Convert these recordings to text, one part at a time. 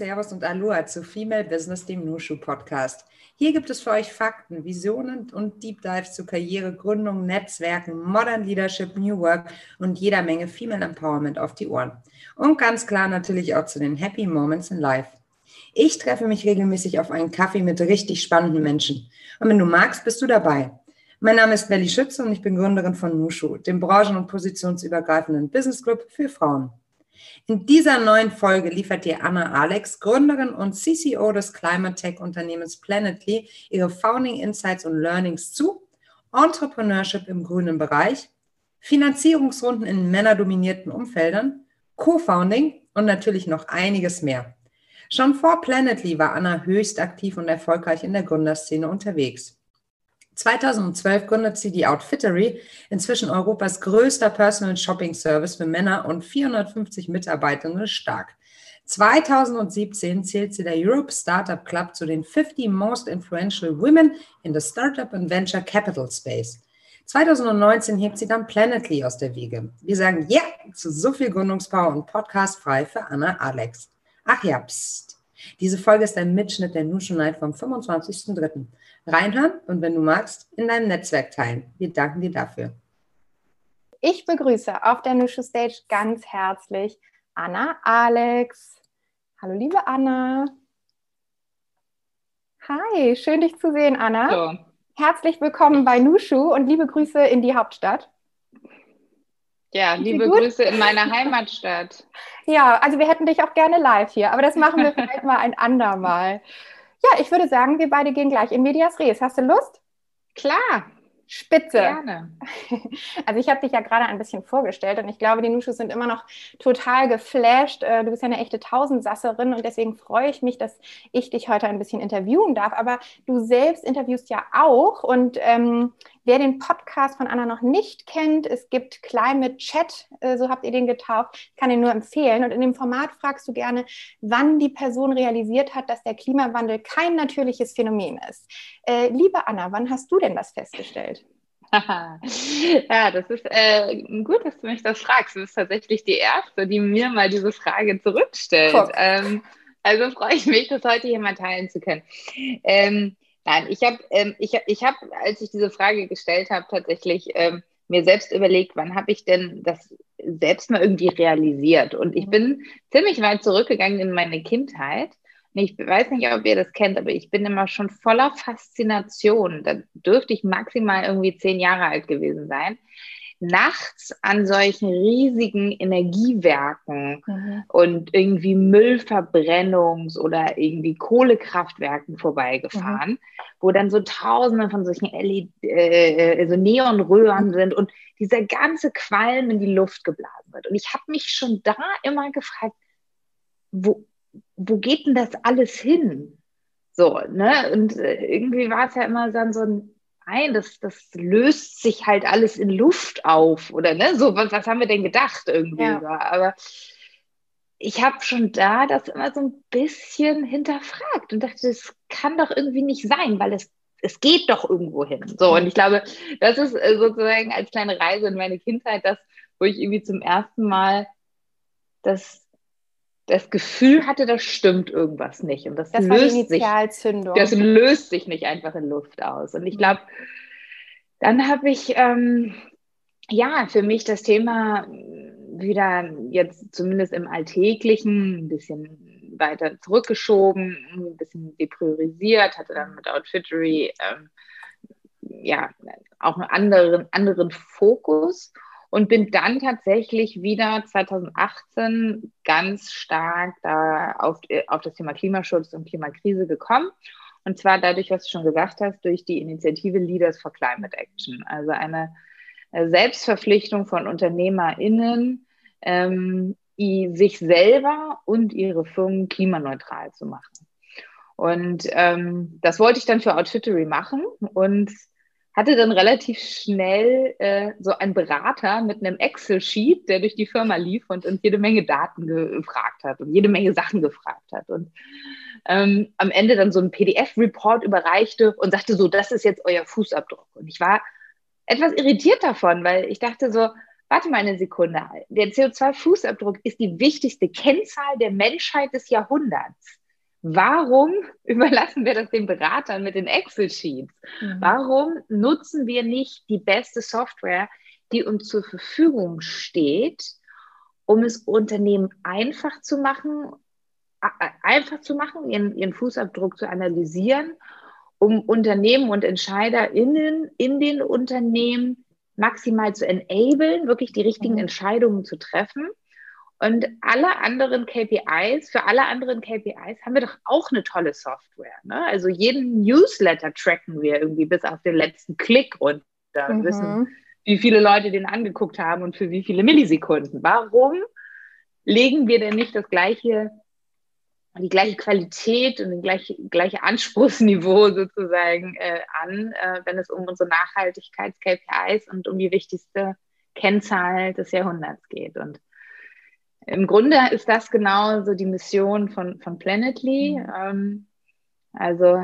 Servus und Aloha zu Female Business, dem Nushu Podcast. Hier gibt es für euch Fakten, Visionen und Deep Dives zu Karriere, Gründung, Netzwerken, Modern Leadership, New Work und jeder Menge Female Empowerment auf die Ohren. Und ganz klar natürlich auch zu den Happy Moments in Life. Ich treffe mich regelmäßig auf einen Kaffee mit richtig spannenden Menschen. Und wenn du magst, bist du dabei. Mein Name ist Nelly Schütze und ich bin Gründerin von Nushu, dem branchen- und positionsübergreifenden Business Club für Frauen. In dieser neuen Folge liefert dir Anna Alex, Gründerin und CCO des Climate Tech Unternehmens Planetly, ihre Founding Insights und Learnings zu Entrepreneurship im grünen Bereich, Finanzierungsrunden in männerdominierten Umfeldern, Co-Founding und natürlich noch einiges mehr. Schon vor Planetly war Anna höchst aktiv und erfolgreich in der Gründerszene unterwegs. 2012 gründet sie die Outfittery, inzwischen Europas größter Personal Shopping Service für Männer und 450 Mitarbeitende stark. 2017 zählt sie der Europe Startup Club zu den 50 Most Influential Women in the Startup and Venture Capital Space. 2019 hebt sie dann Planetly aus der Wiege. Wir sagen ja zu so viel Gründungspower und Podcast frei für Anna Alex. Ach ja, pst. Diese Folge ist ein Mitschnitt der Nushu Night vom 25.03 reinhören und wenn du magst, in deinem Netzwerk teilen. Wir danken dir dafür. Ich begrüße auf der Nushu Stage ganz herzlich Anna Alex. Hallo, liebe Anna. Hi, schön dich zu sehen, Anna. Hallo. Herzlich willkommen bei Nushu und liebe Grüße in die Hauptstadt. Ja, liebe Grüße in meiner Heimatstadt. Ja, also wir hätten dich auch gerne live hier, aber das machen wir vielleicht mal ein andermal. Ja, ich würde sagen, wir beide gehen gleich in Medias Res. Hast du Lust? Klar. Spitze. Gerne. Also ich habe dich ja gerade ein bisschen vorgestellt und ich glaube, die Nuschus sind immer noch total geflasht. Äh, du bist ja eine echte Tausendsasserin und deswegen freue ich mich, dass ich dich heute ein bisschen interviewen darf. Aber du selbst interviewst ja auch und ähm, Wer den Podcast von Anna noch nicht kennt, es gibt Climate Chat, äh, so habt ihr den getauft, kann ihn nur empfehlen. Und in dem Format fragst du gerne, wann die Person realisiert hat, dass der Klimawandel kein natürliches Phänomen ist. Äh, liebe Anna, wann hast du denn das festgestellt? ja, das ist äh, gut, dass du mich das fragst. Du bist tatsächlich die Erste, die mir mal diese Frage zurückstellt. Ähm, also freue ich mich, das heute hier mal teilen zu können. Ähm, Nein, ich habe, ähm, ich, ich hab, als ich diese Frage gestellt habe, tatsächlich ähm, mir selbst überlegt, wann habe ich denn das selbst mal irgendwie realisiert? Und ich mhm. bin ziemlich weit zurückgegangen in meine Kindheit. Und ich weiß nicht, ob ihr das kennt, aber ich bin immer schon voller Faszination. Da dürfte ich maximal irgendwie zehn Jahre alt gewesen sein nachts an solchen riesigen Energiewerken mhm. und irgendwie Müllverbrennungs- oder irgendwie Kohlekraftwerken vorbeigefahren, mhm. wo dann so tausende von solchen LED, äh, also Neonröhren mhm. sind und dieser ganze Qualm in die Luft geblasen wird. Und ich habe mich schon da immer gefragt, wo, wo geht denn das alles hin? So, ne? Und äh, irgendwie war es ja immer dann so ein nein, das, das löst sich halt alles in Luft auf oder ne, so, was, was haben wir denn gedacht irgendwie? Ja. Aber ich habe schon da das immer so ein bisschen hinterfragt und dachte, das kann doch irgendwie nicht sein, weil es, es geht doch irgendwo hin. So, und ich glaube, das ist äh, sozusagen als kleine Reise in meine Kindheit das, wo ich irgendwie zum ersten Mal das das Gefühl hatte, da stimmt irgendwas nicht. Und das, das löst sich. Das löst sich nicht einfach in Luft aus. Und ich mhm. glaube, dann habe ich ähm, ja für mich das Thema wieder jetzt zumindest im Alltäglichen ein bisschen weiter zurückgeschoben, ein bisschen depriorisiert, hatte dann mit Outfittery ähm, ja auch einen anderen, anderen Fokus und bin dann tatsächlich wieder 2018 ganz stark da auf, auf das Thema Klimaschutz und Klimakrise gekommen. Und zwar dadurch, was du schon gesagt hast, durch die Initiative Leaders for Climate Action. Also eine Selbstverpflichtung von UnternehmerInnen, ähm, sich selber und ihre Firmen klimaneutral zu machen. Und ähm, das wollte ich dann für Outfittery machen und hatte dann relativ schnell äh, so einen Berater mit einem Excel-Sheet, der durch die Firma lief und, und jede Menge Daten gefragt hat und jede Menge Sachen gefragt hat. Und ähm, am Ende dann so einen PDF-Report überreichte und sagte so, das ist jetzt euer Fußabdruck. Und ich war etwas irritiert davon, weil ich dachte so, warte mal eine Sekunde, der CO2-Fußabdruck ist die wichtigste Kennzahl der Menschheit des Jahrhunderts. Warum überlassen wir das den Beratern mit den Excel-Sheets? Mhm. Warum nutzen wir nicht die beste Software, die uns zur Verfügung steht, um es Unternehmen einfach zu machen, einfach zu machen, ihren, ihren Fußabdruck zu analysieren, um Unternehmen und EntscheiderInnen in den Unternehmen maximal zu enablen, wirklich die richtigen mhm. Entscheidungen zu treffen. Und alle anderen KPIs, für alle anderen KPIs haben wir doch auch eine tolle Software. Ne? Also jeden Newsletter tracken wir irgendwie bis auf den letzten Klick und mhm. wissen, wie viele Leute den angeguckt haben und für wie viele Millisekunden. Warum legen wir denn nicht das gleiche die gleiche Qualität und das gleiche, gleiche Anspruchsniveau sozusagen äh, an, äh, wenn es um unsere Nachhaltigkeits-KPIs und um die wichtigste Kennzahl des Jahrhunderts geht. Und im Grunde ist das genau so die Mission von, von Planetly. Mhm. Ähm, also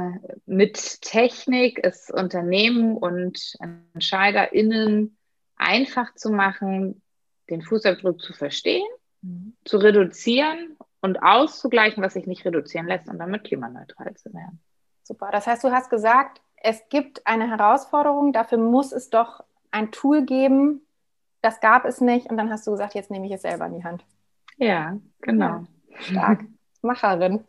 mit Technik es Unternehmen und EntscheiderInnen einfach zu machen, den Fußabdruck zu verstehen, mhm. zu reduzieren und auszugleichen, was sich nicht reduzieren lässt und damit klimaneutral zu werden. Super. Das heißt, du hast gesagt, es gibt eine Herausforderung, dafür muss es doch ein Tool geben. Das gab es nicht und dann hast du gesagt, jetzt nehme ich es selber in die Hand. Ja, genau. Ja, stark. Macherin.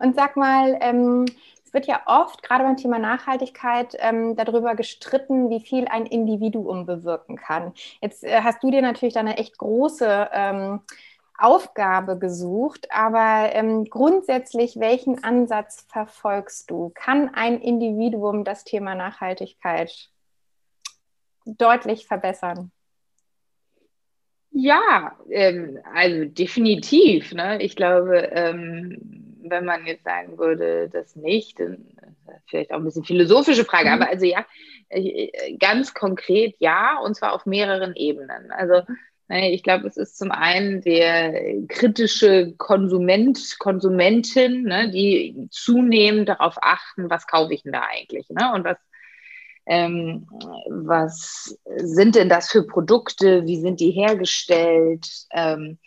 Und sag mal, ähm, es wird ja oft, gerade beim Thema Nachhaltigkeit, ähm, darüber gestritten, wie viel ein Individuum bewirken kann. Jetzt äh, hast du dir natürlich da eine echt große ähm, Aufgabe gesucht, aber ähm, grundsätzlich, welchen Ansatz verfolgst du? Kann ein Individuum das Thema Nachhaltigkeit deutlich verbessern? Ja, ähm, also definitiv. Ne? Ich glaube, ähm, wenn man jetzt sagen würde, das nicht, dann vielleicht auch ein bisschen philosophische Frage, mhm. aber also ja, äh, ganz konkret ja, und zwar auf mehreren Ebenen. Also mhm. Ich glaube, es ist zum einen der kritische Konsument, Konsumentin, ne, die zunehmend darauf achten, was kaufe ich denn da eigentlich, ne? Und was, ähm, was sind denn das für Produkte? Wie sind die hergestellt? Ähm,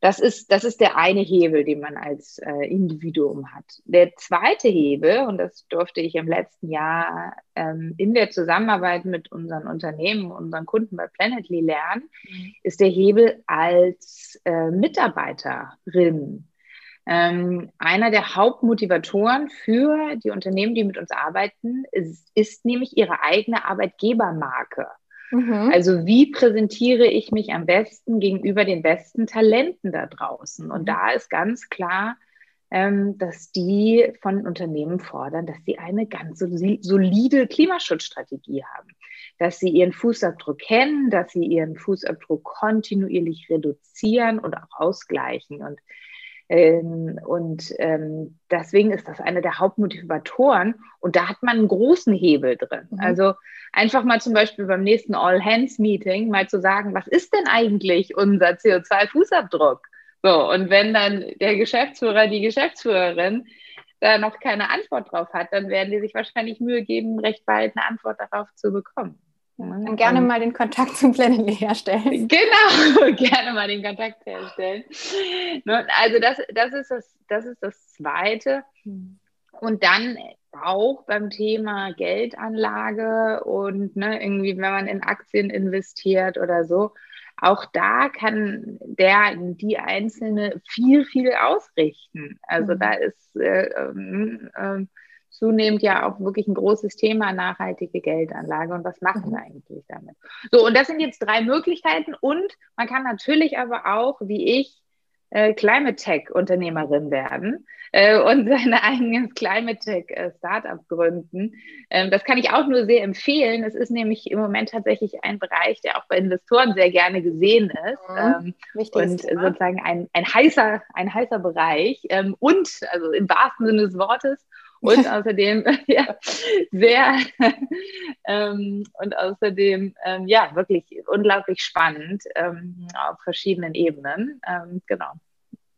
das ist, das ist der eine Hebel, den man als äh, Individuum hat. Der zweite Hebel, und das durfte ich im letzten Jahr ähm, in der Zusammenarbeit mit unseren Unternehmen, unseren Kunden bei Planetly lernen, mhm. ist der Hebel als äh, Mitarbeiterin. Ähm, einer der Hauptmotivatoren für die Unternehmen, die mit uns arbeiten, ist, ist nämlich ihre eigene Arbeitgebermarke. Mhm. Also wie präsentiere ich mich am besten gegenüber den besten Talenten da draußen? Und mhm. da ist ganz klar, ähm, dass die von Unternehmen fordern, dass sie eine ganz solide Klimaschutzstrategie haben, dass sie ihren Fußabdruck kennen, dass sie ihren Fußabdruck kontinuierlich reduzieren und auch ausgleichen. Und und ähm, deswegen ist das einer der Hauptmotivatoren. Und da hat man einen großen Hebel drin. Mhm. Also einfach mal zum Beispiel beim nächsten All-Hands-Meeting mal zu sagen, was ist denn eigentlich unser CO2-Fußabdruck? So, und wenn dann der Geschäftsführer, die Geschäftsführerin da noch keine Antwort drauf hat, dann werden die sich wahrscheinlich Mühe geben, recht bald eine Antwort darauf zu bekommen. Dann gerne mal den Kontakt zum Planning herstellen. Genau, gerne mal den Kontakt herstellen. Also das, das, ist, das, das ist das Zweite. Und dann auch beim Thema Geldanlage und ne, irgendwie, wenn man in Aktien investiert oder so, auch da kann der, die Einzelne viel, viel ausrichten. Also mhm. da ist äh, äh, zunehmend ja auch wirklich ein großes Thema nachhaltige Geldanlage und was machen wir eigentlich damit? So, und das sind jetzt drei Möglichkeiten und man kann natürlich aber auch, wie ich, äh, Climate Tech Unternehmerin werden äh, und sein eigenes Climate Tech äh, Startup gründen. Ähm, das kann ich auch nur sehr empfehlen. Es ist nämlich im Moment tatsächlich ein Bereich, der auch bei Investoren sehr gerne gesehen ist mhm. ähm, und Thema. sozusagen ein, ein heißer ein heißer Bereich ähm, und also im wahrsten Sinne des Wortes und außerdem ja, sehr ähm, und außerdem ähm, ja wirklich unglaublich spannend ähm, auf verschiedenen Ebenen. Ähm, genau.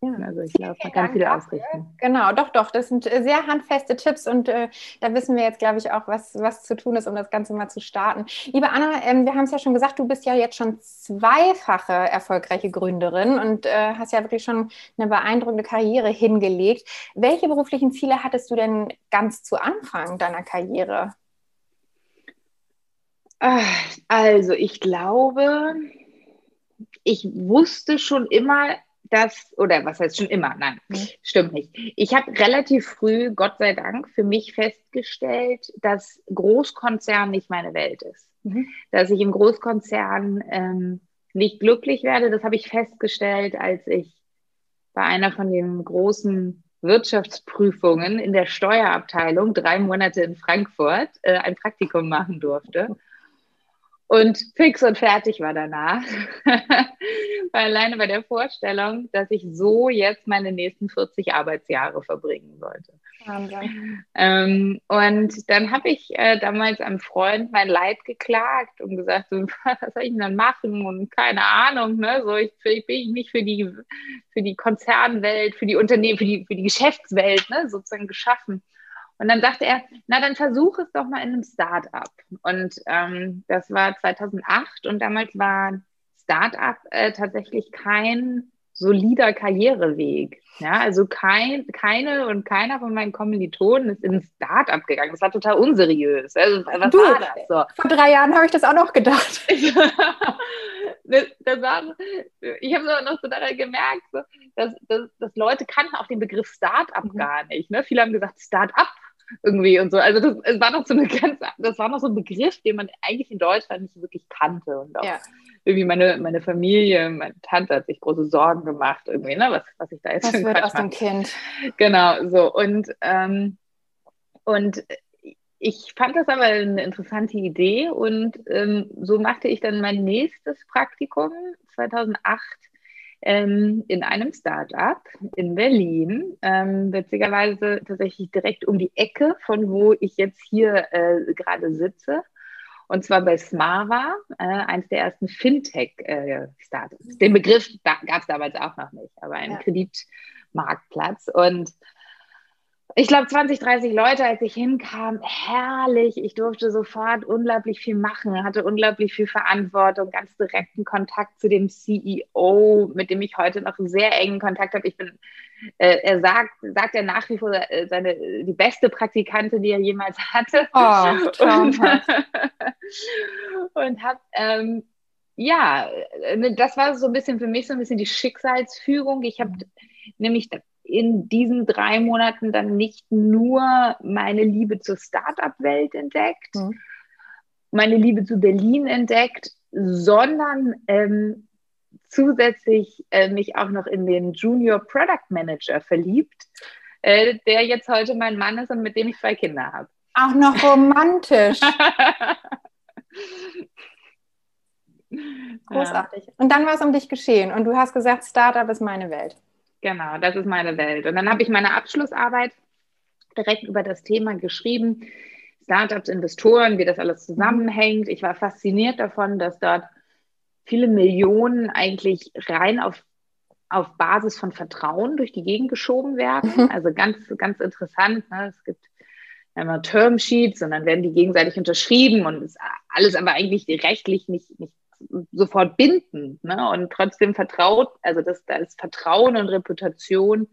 Ja. Also ich glaube, man kann viel ausrichten. Genau, doch, doch. Das sind äh, sehr handfeste Tipps und äh, da wissen wir jetzt, glaube ich, auch, was, was zu tun ist, um das Ganze mal zu starten. Liebe Anna, ähm, wir haben es ja schon gesagt, du bist ja jetzt schon zweifache erfolgreiche Gründerin und äh, hast ja wirklich schon eine beeindruckende Karriere hingelegt. Welche beruflichen Ziele hattest du denn ganz zu Anfang deiner Karriere? Ah, also, ich glaube, ich wusste schon immer, dass, oder was heißt schon immer? Nein, mhm. stimmt nicht. Ich habe relativ früh, Gott sei Dank, für mich festgestellt, dass Großkonzern nicht meine Welt ist. Mhm. Dass ich im Großkonzern ähm, nicht glücklich werde, das habe ich festgestellt, als ich bei einer von den großen Wirtschaftsprüfungen in der Steuerabteilung drei Monate in Frankfurt äh, ein Praktikum machen durfte und fix und fertig war danach. Weil alleine bei der Vorstellung, dass ich so jetzt meine nächsten 40 Arbeitsjahre verbringen sollte. Wahnsinn. Ähm, und dann habe ich äh, damals einem Freund mein Leid geklagt und gesagt, so, was soll ich denn dann machen? Und keine Ahnung, ne? So, ich, ich bin nicht für die, für die Konzernwelt, für die Unternehmen, für die, für die Geschäftswelt ne? sozusagen geschaffen. Und dann sagte er, na dann versuch es doch mal in einem Start-up. Und ähm, das war 2008 und damals war Start-up äh, tatsächlich kein solider Karriereweg. Ja, also kein, keine und keiner von meinen Kommilitonen ist in ein Start-up gegangen. Das war total unseriös. Also, was du, war das? So. Vor drei Jahren habe ich das auch noch gedacht. das, das war, ich habe so noch so daran gemerkt, so, dass, dass, dass Leute kannten auch den Begriff Start-up mhm. gar nicht. Ne? Viele haben gesagt Start-up irgendwie und so. Also das, es war noch so eine ganz, das war noch so ein Begriff, den man eigentlich in Deutschland nicht wirklich kannte und auch ja. irgendwie meine, meine Familie, meine Tante hat sich große Sorgen gemacht irgendwie, ne, was, was ich da jetzt Was wird aus dem Kind? Genau, so und ähm, und ich fand das aber eine interessante Idee und ähm, so machte ich dann mein nächstes Praktikum 2008 ähm, in einem Startup in Berlin, ähm, witzigerweise tatsächlich direkt um die Ecke von wo ich jetzt hier äh, gerade sitze. Und zwar bei Smava, äh, eines der ersten Fintech-Startups. Äh, Den Begriff da, gab es damals auch noch nicht, aber ein ja. Kreditmarktplatz. Und ich glaube, 20, 30 Leute, als ich hinkam, herrlich. Ich durfte sofort unglaublich viel machen, hatte unglaublich viel Verantwortung, ganz direkten Kontakt zu dem CEO, mit dem ich heute noch sehr engen Kontakt habe. Ich bin, äh, er sagt, sagt er nach wie vor äh, seine, die beste Praktikantin, die er jemals hatte. Oh, und, und habe, ähm, ja, äh, das war so ein bisschen für mich so ein bisschen die Schicksalsführung. Ich habe nämlich in diesen drei Monaten dann nicht nur meine Liebe zur Startup-Welt entdeckt, mhm. meine Liebe zu Berlin entdeckt, sondern ähm, zusätzlich äh, mich auch noch in den Junior Product Manager verliebt, äh, der jetzt heute mein Mann ist und mit dem ich zwei Kinder habe. Auch noch romantisch. Großartig. Ja. Und dann war es um dich geschehen und du hast gesagt, Startup ist meine Welt. Genau, das ist meine Welt. Und dann habe ich meine Abschlussarbeit direkt über das Thema geschrieben. Startups, Investoren, wie das alles zusammenhängt. Ich war fasziniert davon, dass dort viele Millionen eigentlich rein auf, auf Basis von Vertrauen durch die Gegend geschoben werden. Mhm. Also ganz, ganz interessant. Ne? Es gibt immer Termsheets und dann werden die gegenseitig unterschrieben und ist alles aber eigentlich rechtlich nicht, nicht sofort binden ne? und trotzdem vertraut, also das, da ist Vertrauen und Reputation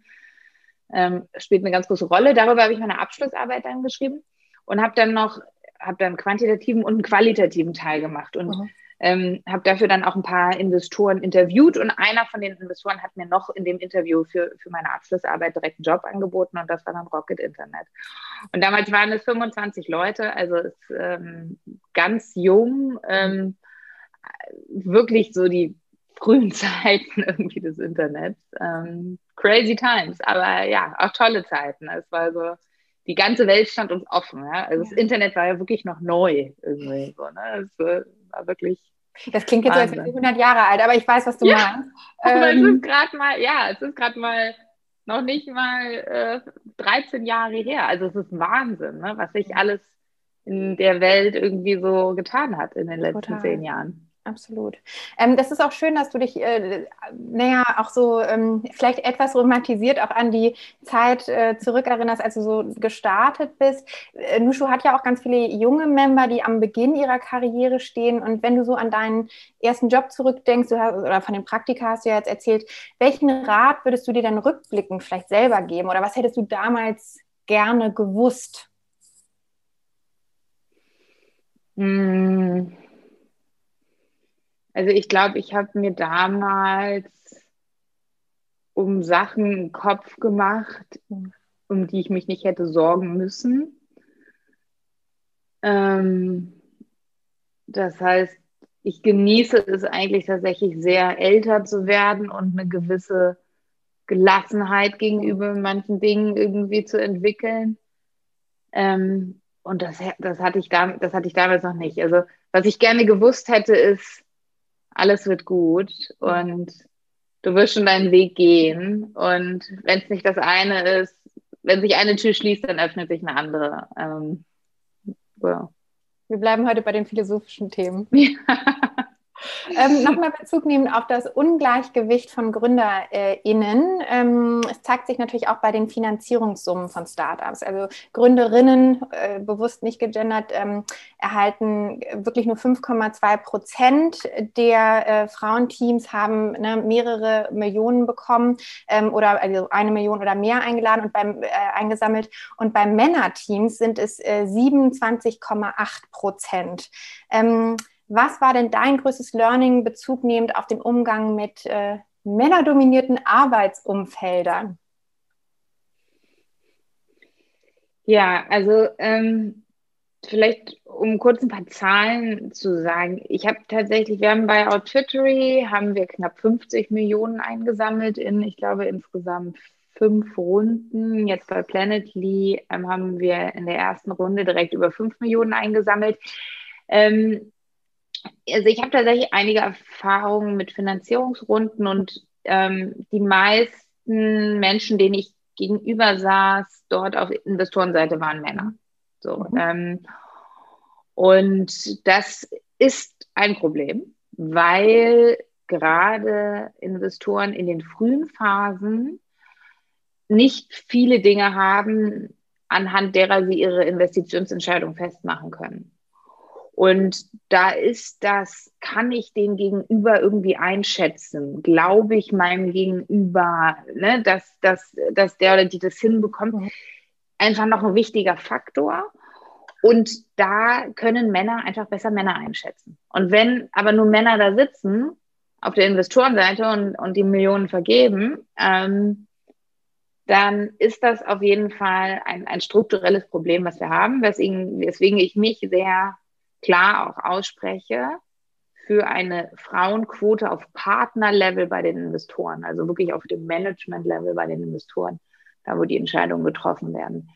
ähm, spielt eine ganz große Rolle. Darüber habe ich meine Abschlussarbeit dann geschrieben und habe dann noch, habe dann quantitativen und einen qualitativen Teil gemacht und mhm. ähm, habe dafür dann auch ein paar Investoren interviewt und einer von den Investoren hat mir noch in dem Interview für, für meine Abschlussarbeit direkt einen Job angeboten und das war dann Rocket Internet. Und damals waren es 25 Leute, also ist ähm, ganz jung. Ähm, wirklich so die frühen Zeiten irgendwie des Internets. Ähm, crazy times, aber ja, auch tolle Zeiten. Es war so, die ganze Welt stand uns offen. Ja? Also das Internet war ja wirklich noch neu irgendwie. So, ne? Es war wirklich. Das klingt jetzt als wäre 100 Jahre alt, aber ich weiß, was du ja, meinst. Aber ähm, es ist gerade mal, ja, es ist gerade mal noch nicht mal äh, 13 Jahre her. Also es ist Wahnsinn, ne? was sich alles in der Welt irgendwie so getan hat in den letzten Total. zehn Jahren. Absolut. Ähm, das ist auch schön, dass du dich, äh, naja, auch so ähm, vielleicht etwas romantisiert auch an die Zeit äh, zurückerinnerst, als du so gestartet bist. Äh, Nushu hat ja auch ganz viele junge Member, die am Beginn ihrer Karriere stehen. Und wenn du so an deinen ersten Job zurückdenkst, hast, oder von den Praktika hast du ja jetzt erzählt, welchen Rat würdest du dir dann rückblickend vielleicht selber geben? Oder was hättest du damals gerne gewusst? Hm. Also ich glaube, ich habe mir damals um Sachen einen Kopf gemacht, um die ich mich nicht hätte sorgen müssen. Ähm, das heißt, ich genieße es eigentlich tatsächlich sehr, älter zu werden und eine gewisse Gelassenheit gegenüber manchen Dingen irgendwie zu entwickeln. Ähm, und das, das, hatte ich da, das hatte ich damals noch nicht. Also, was ich gerne gewusst hätte, ist, alles wird gut und du wirst schon deinen Weg gehen. Und wenn es nicht das eine ist, wenn sich eine Tür schließt, dann öffnet sich eine andere. Ähm, so. Wir bleiben heute bei den philosophischen Themen. Ja. Ähm, Nochmal Bezug nehmen auf das Ungleichgewicht von GründerInnen. Ähm, es zeigt sich natürlich auch bei den Finanzierungssummen von Startups. Also Gründerinnen, äh, bewusst nicht gegendert, ähm, erhalten wirklich nur 5,2 Prozent der äh, Frauenteams haben ne, mehrere Millionen bekommen ähm, oder also eine Million oder mehr eingeladen und beim äh, eingesammelt. Und bei Männerteams sind es äh, 27,8 Prozent. Ähm, was war denn dein größtes Learning Bezug nehmend auf den Umgang mit äh, männerdominierten Arbeitsumfeldern? Ja, also ähm, vielleicht um kurz ein paar Zahlen zu sagen. Ich habe tatsächlich, wir haben bei Outfittery haben wir knapp 50 Millionen eingesammelt in, ich glaube, insgesamt fünf Runden. Jetzt bei Planetly ähm, haben wir in der ersten Runde direkt über fünf Millionen eingesammelt. Ähm, also ich habe tatsächlich einige Erfahrungen mit Finanzierungsrunden und ähm, die meisten Menschen, denen ich gegenüber saß, dort auf Investorenseite waren Männer. So, mhm. ähm, und das ist ein Problem, weil gerade Investoren in den frühen Phasen nicht viele Dinge haben, anhand derer sie ihre Investitionsentscheidung festmachen können. Und da ist das, kann ich den Gegenüber irgendwie einschätzen? Glaube ich meinem Gegenüber, ne, dass, dass, dass der oder die das hinbekommt? Mhm. Einfach noch ein wichtiger Faktor. Und da können Männer einfach besser Männer einschätzen. Und wenn aber nur Männer da sitzen, auf der Investorenseite und, und die Millionen vergeben, ähm, dann ist das auf jeden Fall ein, ein strukturelles Problem, was wir haben, weswegen, weswegen ich mich sehr klar auch ausspreche für eine Frauenquote auf Partnerlevel bei den Investoren, also wirklich auf dem Management-Level bei den Investoren, da wo die Entscheidungen getroffen werden.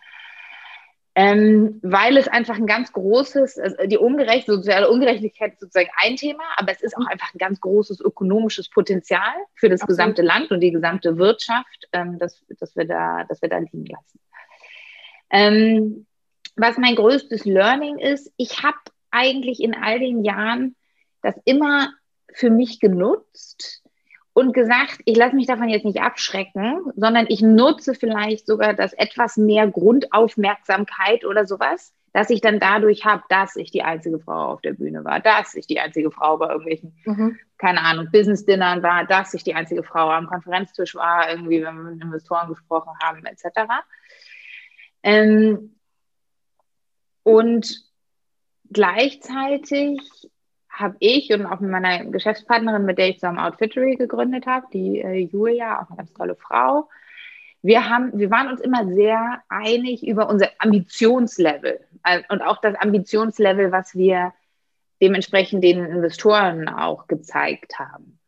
Ähm, weil es einfach ein ganz großes, also die Ungerecht, soziale Ungerechtigkeit ist sozusagen ein Thema, aber es ist auch einfach ein ganz großes ökonomisches Potenzial für das Absolut. gesamte Land und die gesamte Wirtschaft, ähm, dass, dass, wir da, dass wir da liegen lassen. Ähm, was mein größtes Learning ist, ich habe eigentlich in all den Jahren das immer für mich genutzt und gesagt, ich lasse mich davon jetzt nicht abschrecken, sondern ich nutze vielleicht sogar das etwas mehr Grundaufmerksamkeit oder sowas, dass ich dann dadurch habe, dass ich die einzige Frau auf der Bühne war, dass ich die einzige Frau bei irgendwelchen, mhm. keine Ahnung, Business-Dinnern war, dass ich die einzige Frau am Konferenztisch war, irgendwie, wenn wir mit Investoren gesprochen haben, etc. Ähm, und gleichzeitig habe ich und auch mit meiner Geschäftspartnerin, mit der ich zusammen Outfittery gegründet habe, die äh, Julia, auch eine ganz tolle Frau, wir, haben, wir waren uns immer sehr einig über unser Ambitionslevel äh, und auch das Ambitionslevel, was wir dementsprechend den Investoren auch gezeigt haben.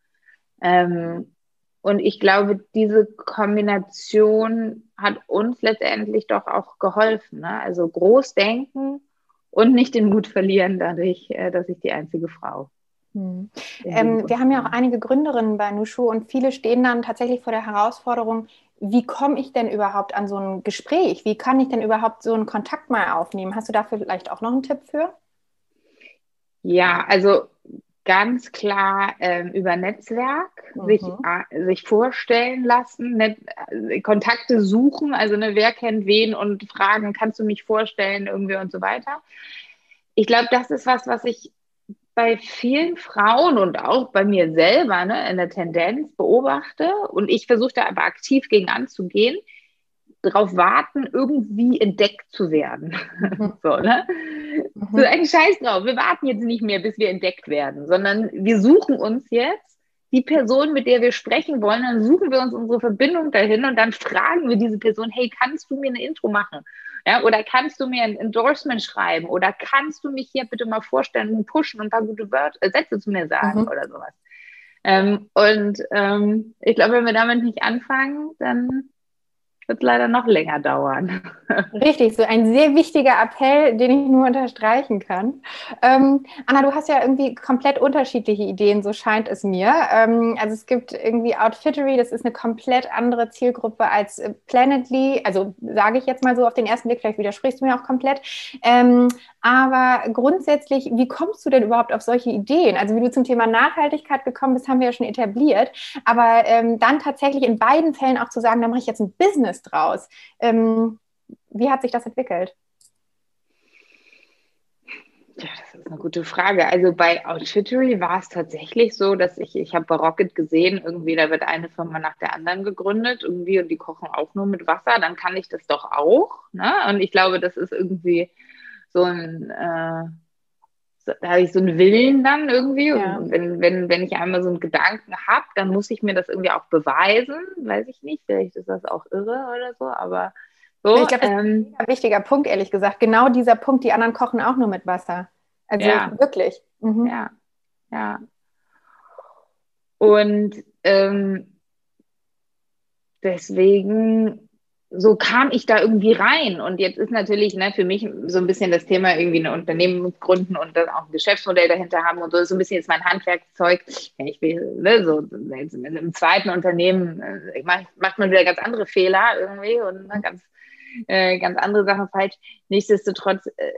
Ähm, und ich glaube, diese Kombination hat uns letztendlich doch auch geholfen. Ne? Also groß denken und nicht den Mut verlieren dadurch, äh, dass ich die einzige Frau hm. Ähm, wir haben ja auch einige Gründerinnen bei Nushu und viele stehen dann tatsächlich vor der Herausforderung, wie komme ich denn überhaupt an so ein Gespräch? Wie kann ich denn überhaupt so einen Kontakt mal aufnehmen? Hast du dafür vielleicht auch noch einen Tipp für? Ja, also ganz klar ähm, über Netzwerk mhm. sich, äh, sich vorstellen lassen, Net äh, Kontakte suchen, also ne, wer kennt wen und fragen, kannst du mich vorstellen, irgendwie und so weiter. Ich glaube, das ist was, was ich bei vielen Frauen und auch bei mir selber ne, in der Tendenz beobachte und ich versuche da aber aktiv gegen anzugehen, darauf warten, irgendwie entdeckt zu werden. So, ne? Mhm. So ein Scheiß drauf. Wir warten jetzt nicht mehr, bis wir entdeckt werden, sondern wir suchen uns jetzt die Person, mit der wir sprechen wollen, dann suchen wir uns unsere Verbindung dahin und dann fragen wir diese Person, hey, kannst du mir eine Intro machen? Ja, oder kannst du mir ein Endorsement schreiben? Oder kannst du mich hier bitte mal vorstellen und pushen und ein paar gute Wörter, äh, Sätze zu mir sagen mhm. oder sowas? Ähm, und ähm, ich glaube, wenn wir damit nicht anfangen, dann wird leider noch länger dauern. Richtig, so ein sehr wichtiger Appell, den ich nur unterstreichen kann. Ähm, Anna, du hast ja irgendwie komplett unterschiedliche Ideen, so scheint es mir. Ähm, also es gibt irgendwie Outfittery, das ist eine komplett andere Zielgruppe als Planetly. Also sage ich jetzt mal so auf den ersten Blick, vielleicht widersprichst du mir auch komplett. Ähm, aber grundsätzlich, wie kommst du denn überhaupt auf solche Ideen? Also wie du zum Thema Nachhaltigkeit gekommen bist, haben wir ja schon etabliert. Aber ähm, dann tatsächlich in beiden Fällen auch zu sagen, da mache ich jetzt ein Business draus. Ähm, wie hat sich das entwickelt? Ja, das ist eine gute Frage. Also bei Outfittery war es tatsächlich so, dass ich, ich habe bei Rocket gesehen, irgendwie, da wird eine Firma nach der anderen gegründet, irgendwie, und die kochen auch nur mit Wasser, dann kann ich das doch auch. Ne? Und ich glaube, das ist irgendwie so ein, äh, so, da habe ich so einen Willen dann irgendwie. Ja. Und wenn, wenn, wenn ich einmal so einen Gedanken habe, dann muss ich mir das irgendwie auch beweisen. Weiß ich nicht, vielleicht ist das auch irre oder so, aber so. Ich glaube, das ähm, ist ein wichtiger Punkt, ehrlich gesagt. Genau dieser Punkt, die anderen kochen auch nur mit Wasser. Also ja. wirklich. Mhm. Ja, ja. Und ähm, deswegen so kam ich da irgendwie rein. Und jetzt ist natürlich ne, für mich so ein bisschen das Thema irgendwie ein Unternehmen gründen und dann auch ein Geschäftsmodell dahinter haben und so, so ein bisschen jetzt mein Handwerkszeug. Ja, ich will, ne, so in einem zweiten Unternehmen äh, macht, macht man wieder ganz andere Fehler irgendwie und ne, ganz, äh, ganz andere Sachen falsch. Nichtsdestotrotz äh,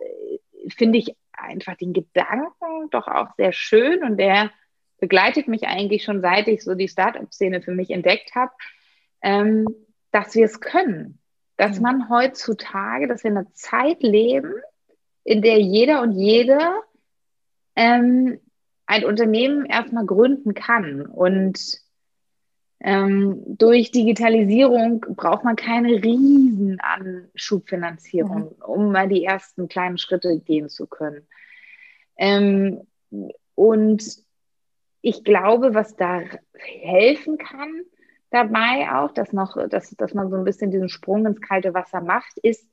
finde ich einfach den Gedanken doch auch sehr schön und der begleitet mich eigentlich schon seit ich so die Startup-Szene für mich entdeckt habe. Ähm, dass wir es können. Dass mhm. man heutzutage, dass wir in einer Zeit leben, in der jeder und jede ähm, ein Unternehmen erstmal gründen kann. Und ähm, durch Digitalisierung braucht man keine riesen Anschubfinanzierung, mhm. um mal die ersten kleinen Schritte gehen zu können. Ähm, und ich glaube, was da helfen kann, dabei auch, dass noch, dass, dass man so ein bisschen diesen Sprung ins kalte Wasser macht, ist,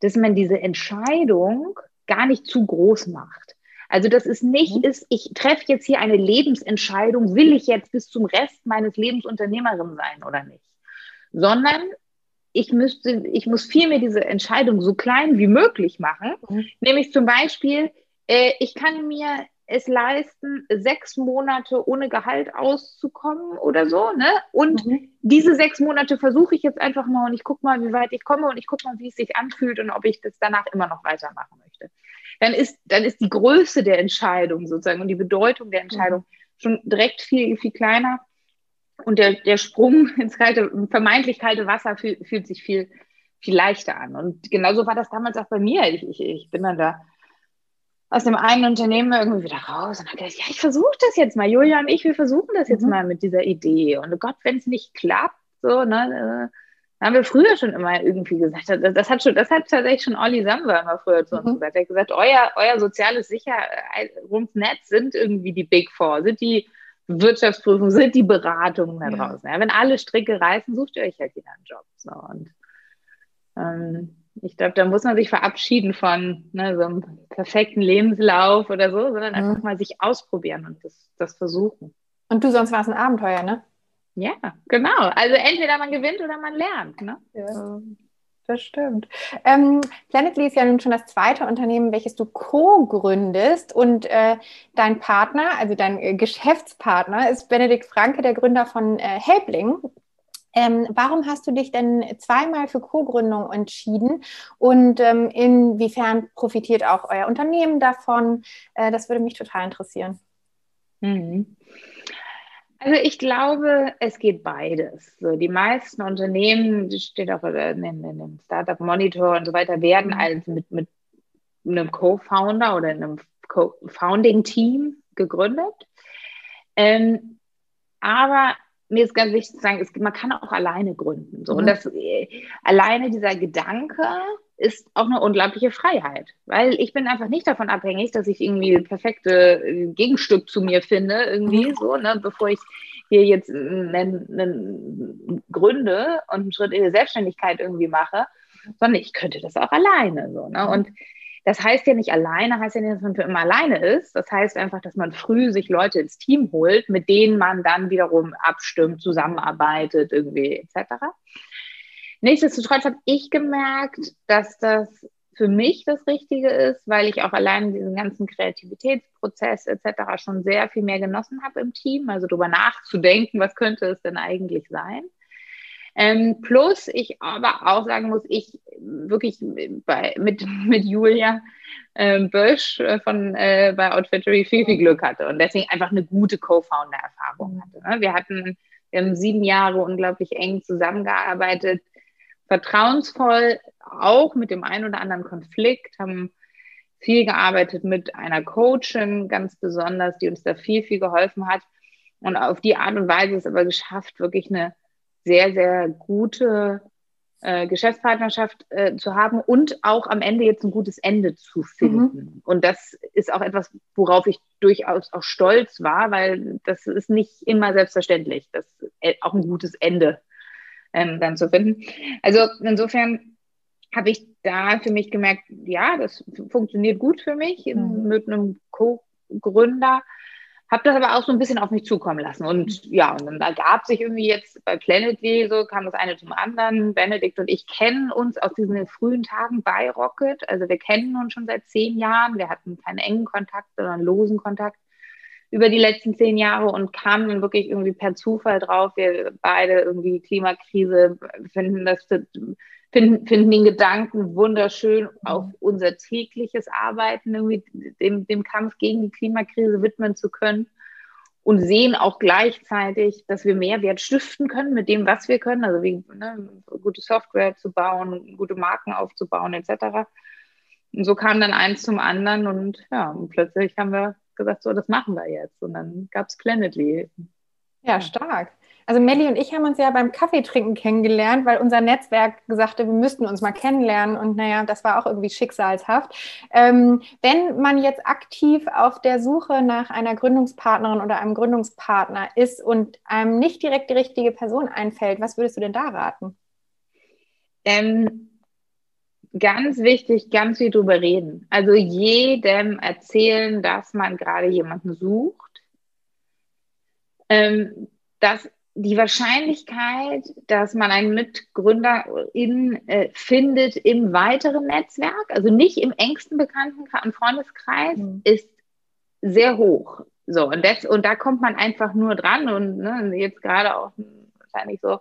dass man diese Entscheidung gar nicht zu groß macht. Also dass es nicht mhm. ist, ich treffe jetzt hier eine Lebensentscheidung, will ich jetzt bis zum Rest meines Lebens Unternehmerin sein oder nicht, sondern ich müsste, ich muss vielmehr diese Entscheidung so klein wie möglich machen, mhm. nämlich zum Beispiel, äh, ich kann mir es leisten, sechs Monate ohne Gehalt auszukommen oder so. Ne? Und mhm. diese sechs Monate versuche ich jetzt einfach mal und ich gucke mal, wie weit ich komme und ich gucke mal, wie es sich anfühlt und ob ich das danach immer noch weitermachen möchte. Dann ist, dann ist die Größe der Entscheidung sozusagen und die Bedeutung der Entscheidung mhm. schon direkt viel, viel kleiner. Und der, der Sprung ins kalte, vermeintlich kalte Wasser fühl, fühlt sich viel, viel leichter an. Und genauso war das damals auch bei mir. Ich, ich, ich bin dann da aus dem einen Unternehmen irgendwie wieder raus und habe gedacht, ja, ich versuche das jetzt mal. Julia und ich, wir versuchen das jetzt mhm. mal mit dieser Idee. Und oh Gott, wenn es nicht klappt, so, ne, äh, haben wir früher schon immer irgendwie gesagt. Das hat schon, das hat tatsächlich schon Olli Samba immer früher zu uns mhm. gesagt. Er hat gesagt, euer, euer soziales Sicherheitsnetz sind irgendwie die Big Four, sind die Wirtschaftsprüfungen, sind die Beratungen da draußen. Ja. Ja, wenn alle Stricke reißen, sucht ihr euch halt wieder einen Job. So, und ähm, ich glaube, da muss man sich verabschieden von ne, so einem perfekten Lebenslauf oder so, sondern einfach mhm. mal sich ausprobieren und das, das versuchen. Und du, sonst war es ein Abenteuer, ne? Ja, genau. Also entweder man gewinnt oder man lernt. Ne? Ja. Das stimmt. Ähm, Planetly ist ja nun schon das zweite Unternehmen, welches du co-gründest und äh, dein Partner, also dein äh, Geschäftspartner, ist Benedikt Franke, der Gründer von äh, Helbling. Ähm, warum hast du dich denn zweimal für Co-Gründung entschieden und ähm, inwiefern profitiert auch euer Unternehmen davon? Äh, das würde mich total interessieren. Mhm. Also ich glaube, es geht beides. So, die meisten Unternehmen, das steht auch in, in, dem Startup Monitor und so weiter, werden also mit, mit einem Co-Founder oder einem Co-Founding-Team gegründet. Ähm, aber mir ist ganz wichtig zu sagen, es, man kann auch alleine gründen. So. Mhm. Und das, äh, alleine dieser Gedanke ist auch eine unglaubliche Freiheit, weil ich bin einfach nicht davon abhängig, dass ich irgendwie das perfekte äh, Gegenstück zu mir finde, irgendwie mhm. so, ne, bevor ich hier jetzt einen, Gründe und einen Schritt in die Selbstständigkeit irgendwie mache, sondern ich könnte das auch alleine so. Ne? Und das heißt ja nicht alleine, heißt ja nicht, dass man für immer alleine ist. Das heißt einfach, dass man früh sich Leute ins Team holt, mit denen man dann wiederum abstimmt, zusammenarbeitet, irgendwie etc. Nichtsdestotrotz habe ich gemerkt, dass das für mich das Richtige ist, weil ich auch allein diesen ganzen Kreativitätsprozess etc. schon sehr viel mehr genossen habe im Team, also darüber nachzudenken, was könnte es denn eigentlich sein. Ähm, plus ich aber auch sagen muss, ich wirklich bei, mit, mit Julia ähm, äh, Bösch von äh, bei Outfittery viel, viel Glück hatte und deswegen einfach eine gute Co-Founder-Erfahrung hatte. Ne? Wir hatten, wir haben sieben Jahre unglaublich eng zusammengearbeitet, vertrauensvoll, auch mit dem einen oder anderen Konflikt, haben viel gearbeitet mit einer Coachin, ganz besonders, die uns da viel, viel geholfen hat. Und auf die Art und Weise ist aber geschafft, wirklich eine sehr, sehr gute äh, Geschäftspartnerschaft äh, zu haben und auch am Ende jetzt ein gutes Ende zu finden. Mhm. Und das ist auch etwas, worauf ich durchaus auch stolz war, weil das ist nicht immer selbstverständlich, das äh, auch ein gutes Ende ähm, dann zu finden. Also insofern habe ich da für mich gemerkt, ja, das funktioniert gut für mich mhm. mit einem Co-Gründer. Habe das aber auch so ein bisschen auf mich zukommen lassen. Und ja, und dann ergab sich irgendwie jetzt bei Planetly, so kam das eine zum anderen. Benedikt und ich kennen uns aus diesen frühen Tagen bei Rocket. Also wir kennen uns schon seit zehn Jahren. Wir hatten keinen engen Kontakt, sondern losen Kontakt über die letzten zehn Jahre und kamen dann wirklich irgendwie per Zufall drauf. Wir beide irgendwie Klimakrise finden das finden, finden den Gedanken wunderschön, auf unser tägliches Arbeiten, irgendwie dem, dem Kampf gegen die Klimakrise widmen zu können und sehen auch gleichzeitig, dass wir Mehrwert stiften können mit dem, was wir können, also wie ne, gute Software zu bauen, gute Marken aufzubauen etc. Und so kam dann eins zum anderen und ja, und plötzlich haben wir gesagt, so, das machen wir jetzt. Und dann gab es Planetly. Ja, stark. Also Melli und ich haben uns ja beim Kaffeetrinken kennengelernt, weil unser Netzwerk gesagt hat, wir müssten uns mal kennenlernen. Und naja, das war auch irgendwie schicksalshaft. Ähm, wenn man jetzt aktiv auf der Suche nach einer Gründungspartnerin oder einem Gründungspartner ist und einem nicht direkt die richtige Person einfällt, was würdest du denn da raten? Ähm, ganz wichtig, ganz viel drüber reden. Also jedem erzählen, dass man gerade jemanden sucht. Ähm, dass die Wahrscheinlichkeit, dass man einen Mitgründerin äh, findet im weiteren Netzwerk, also nicht im engsten Bekannten- und Freundeskreis, mhm. ist sehr hoch. So, und, das, und da kommt man einfach nur dran und ne, jetzt gerade auch wahrscheinlich so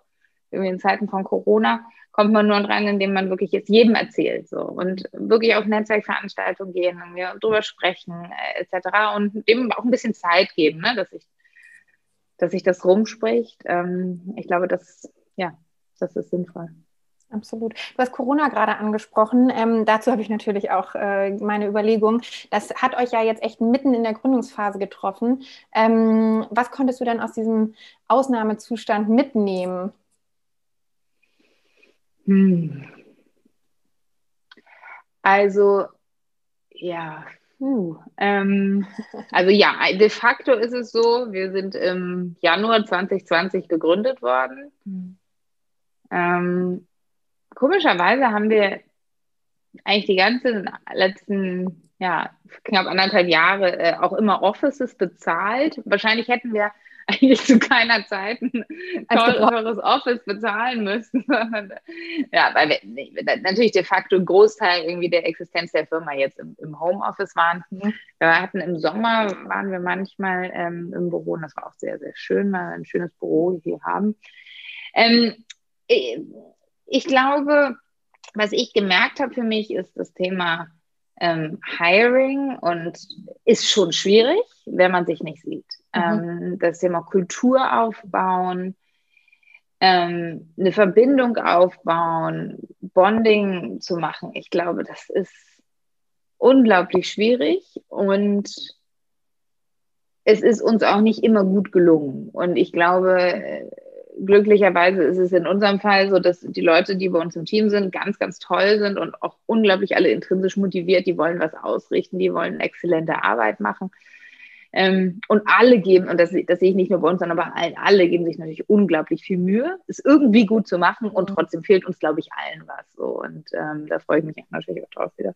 in Zeiten von Corona kommt man nur dran, indem man wirklich jetzt jedem erzählt so und wirklich auf Netzwerkveranstaltungen gehen und wir drüber sprechen äh, etc. und dem auch ein bisschen Zeit geben, ne, dass ich dass sich das rumspricht. Ähm, ich glaube, das, ja, das ist sinnvoll. Absolut. Du hast Corona gerade angesprochen. Ähm, dazu habe ich natürlich auch äh, meine Überlegung. Das hat euch ja jetzt echt mitten in der Gründungsphase getroffen. Ähm, was konntest du denn aus diesem Ausnahmezustand mitnehmen? Hm. Also, ja, Puh, ähm, also ja, de facto ist es so, wir sind im Januar 2020 gegründet worden. Mhm. Ähm, komischerweise haben wir eigentlich die ganzen letzten, ja, knapp anderthalb Jahre äh, auch immer Offices bezahlt. Wahrscheinlich hätten wir eigentlich zu keiner Zeit ein teures Office bezahlen müssen. ja, weil wir natürlich de facto ein Großteil irgendwie der Existenz der Firma jetzt im, im Homeoffice waren. Mhm. Wir hatten im Sommer, waren wir manchmal ähm, im Büro und das war auch sehr, sehr schön, weil wir ein schönes Büro hier haben. Ähm, ich glaube, was ich gemerkt habe für mich, ist das Thema ähm, Hiring und ist schon schwierig, wenn man sich nicht sieht. Mhm. Ähm, das Thema Kultur aufbauen, ähm, eine Verbindung aufbauen, Bonding zu machen. Ich glaube, das ist unglaublich schwierig und es ist uns auch nicht immer gut gelungen. Und ich glaube, glücklicherweise ist es in unserem Fall so, dass die Leute, die bei uns im Team sind, ganz, ganz toll sind und auch unglaublich alle intrinsisch motiviert. Die wollen was ausrichten, die wollen exzellente Arbeit machen. Ähm, und alle geben, und das, das, sehe ich nicht nur bei uns, sondern bei allen, alle geben sich natürlich unglaublich viel Mühe, es irgendwie gut zu machen und mhm. trotzdem fehlt uns, glaube ich, allen was. So. Und ähm, da freue ich mich natürlich auch drauf wieder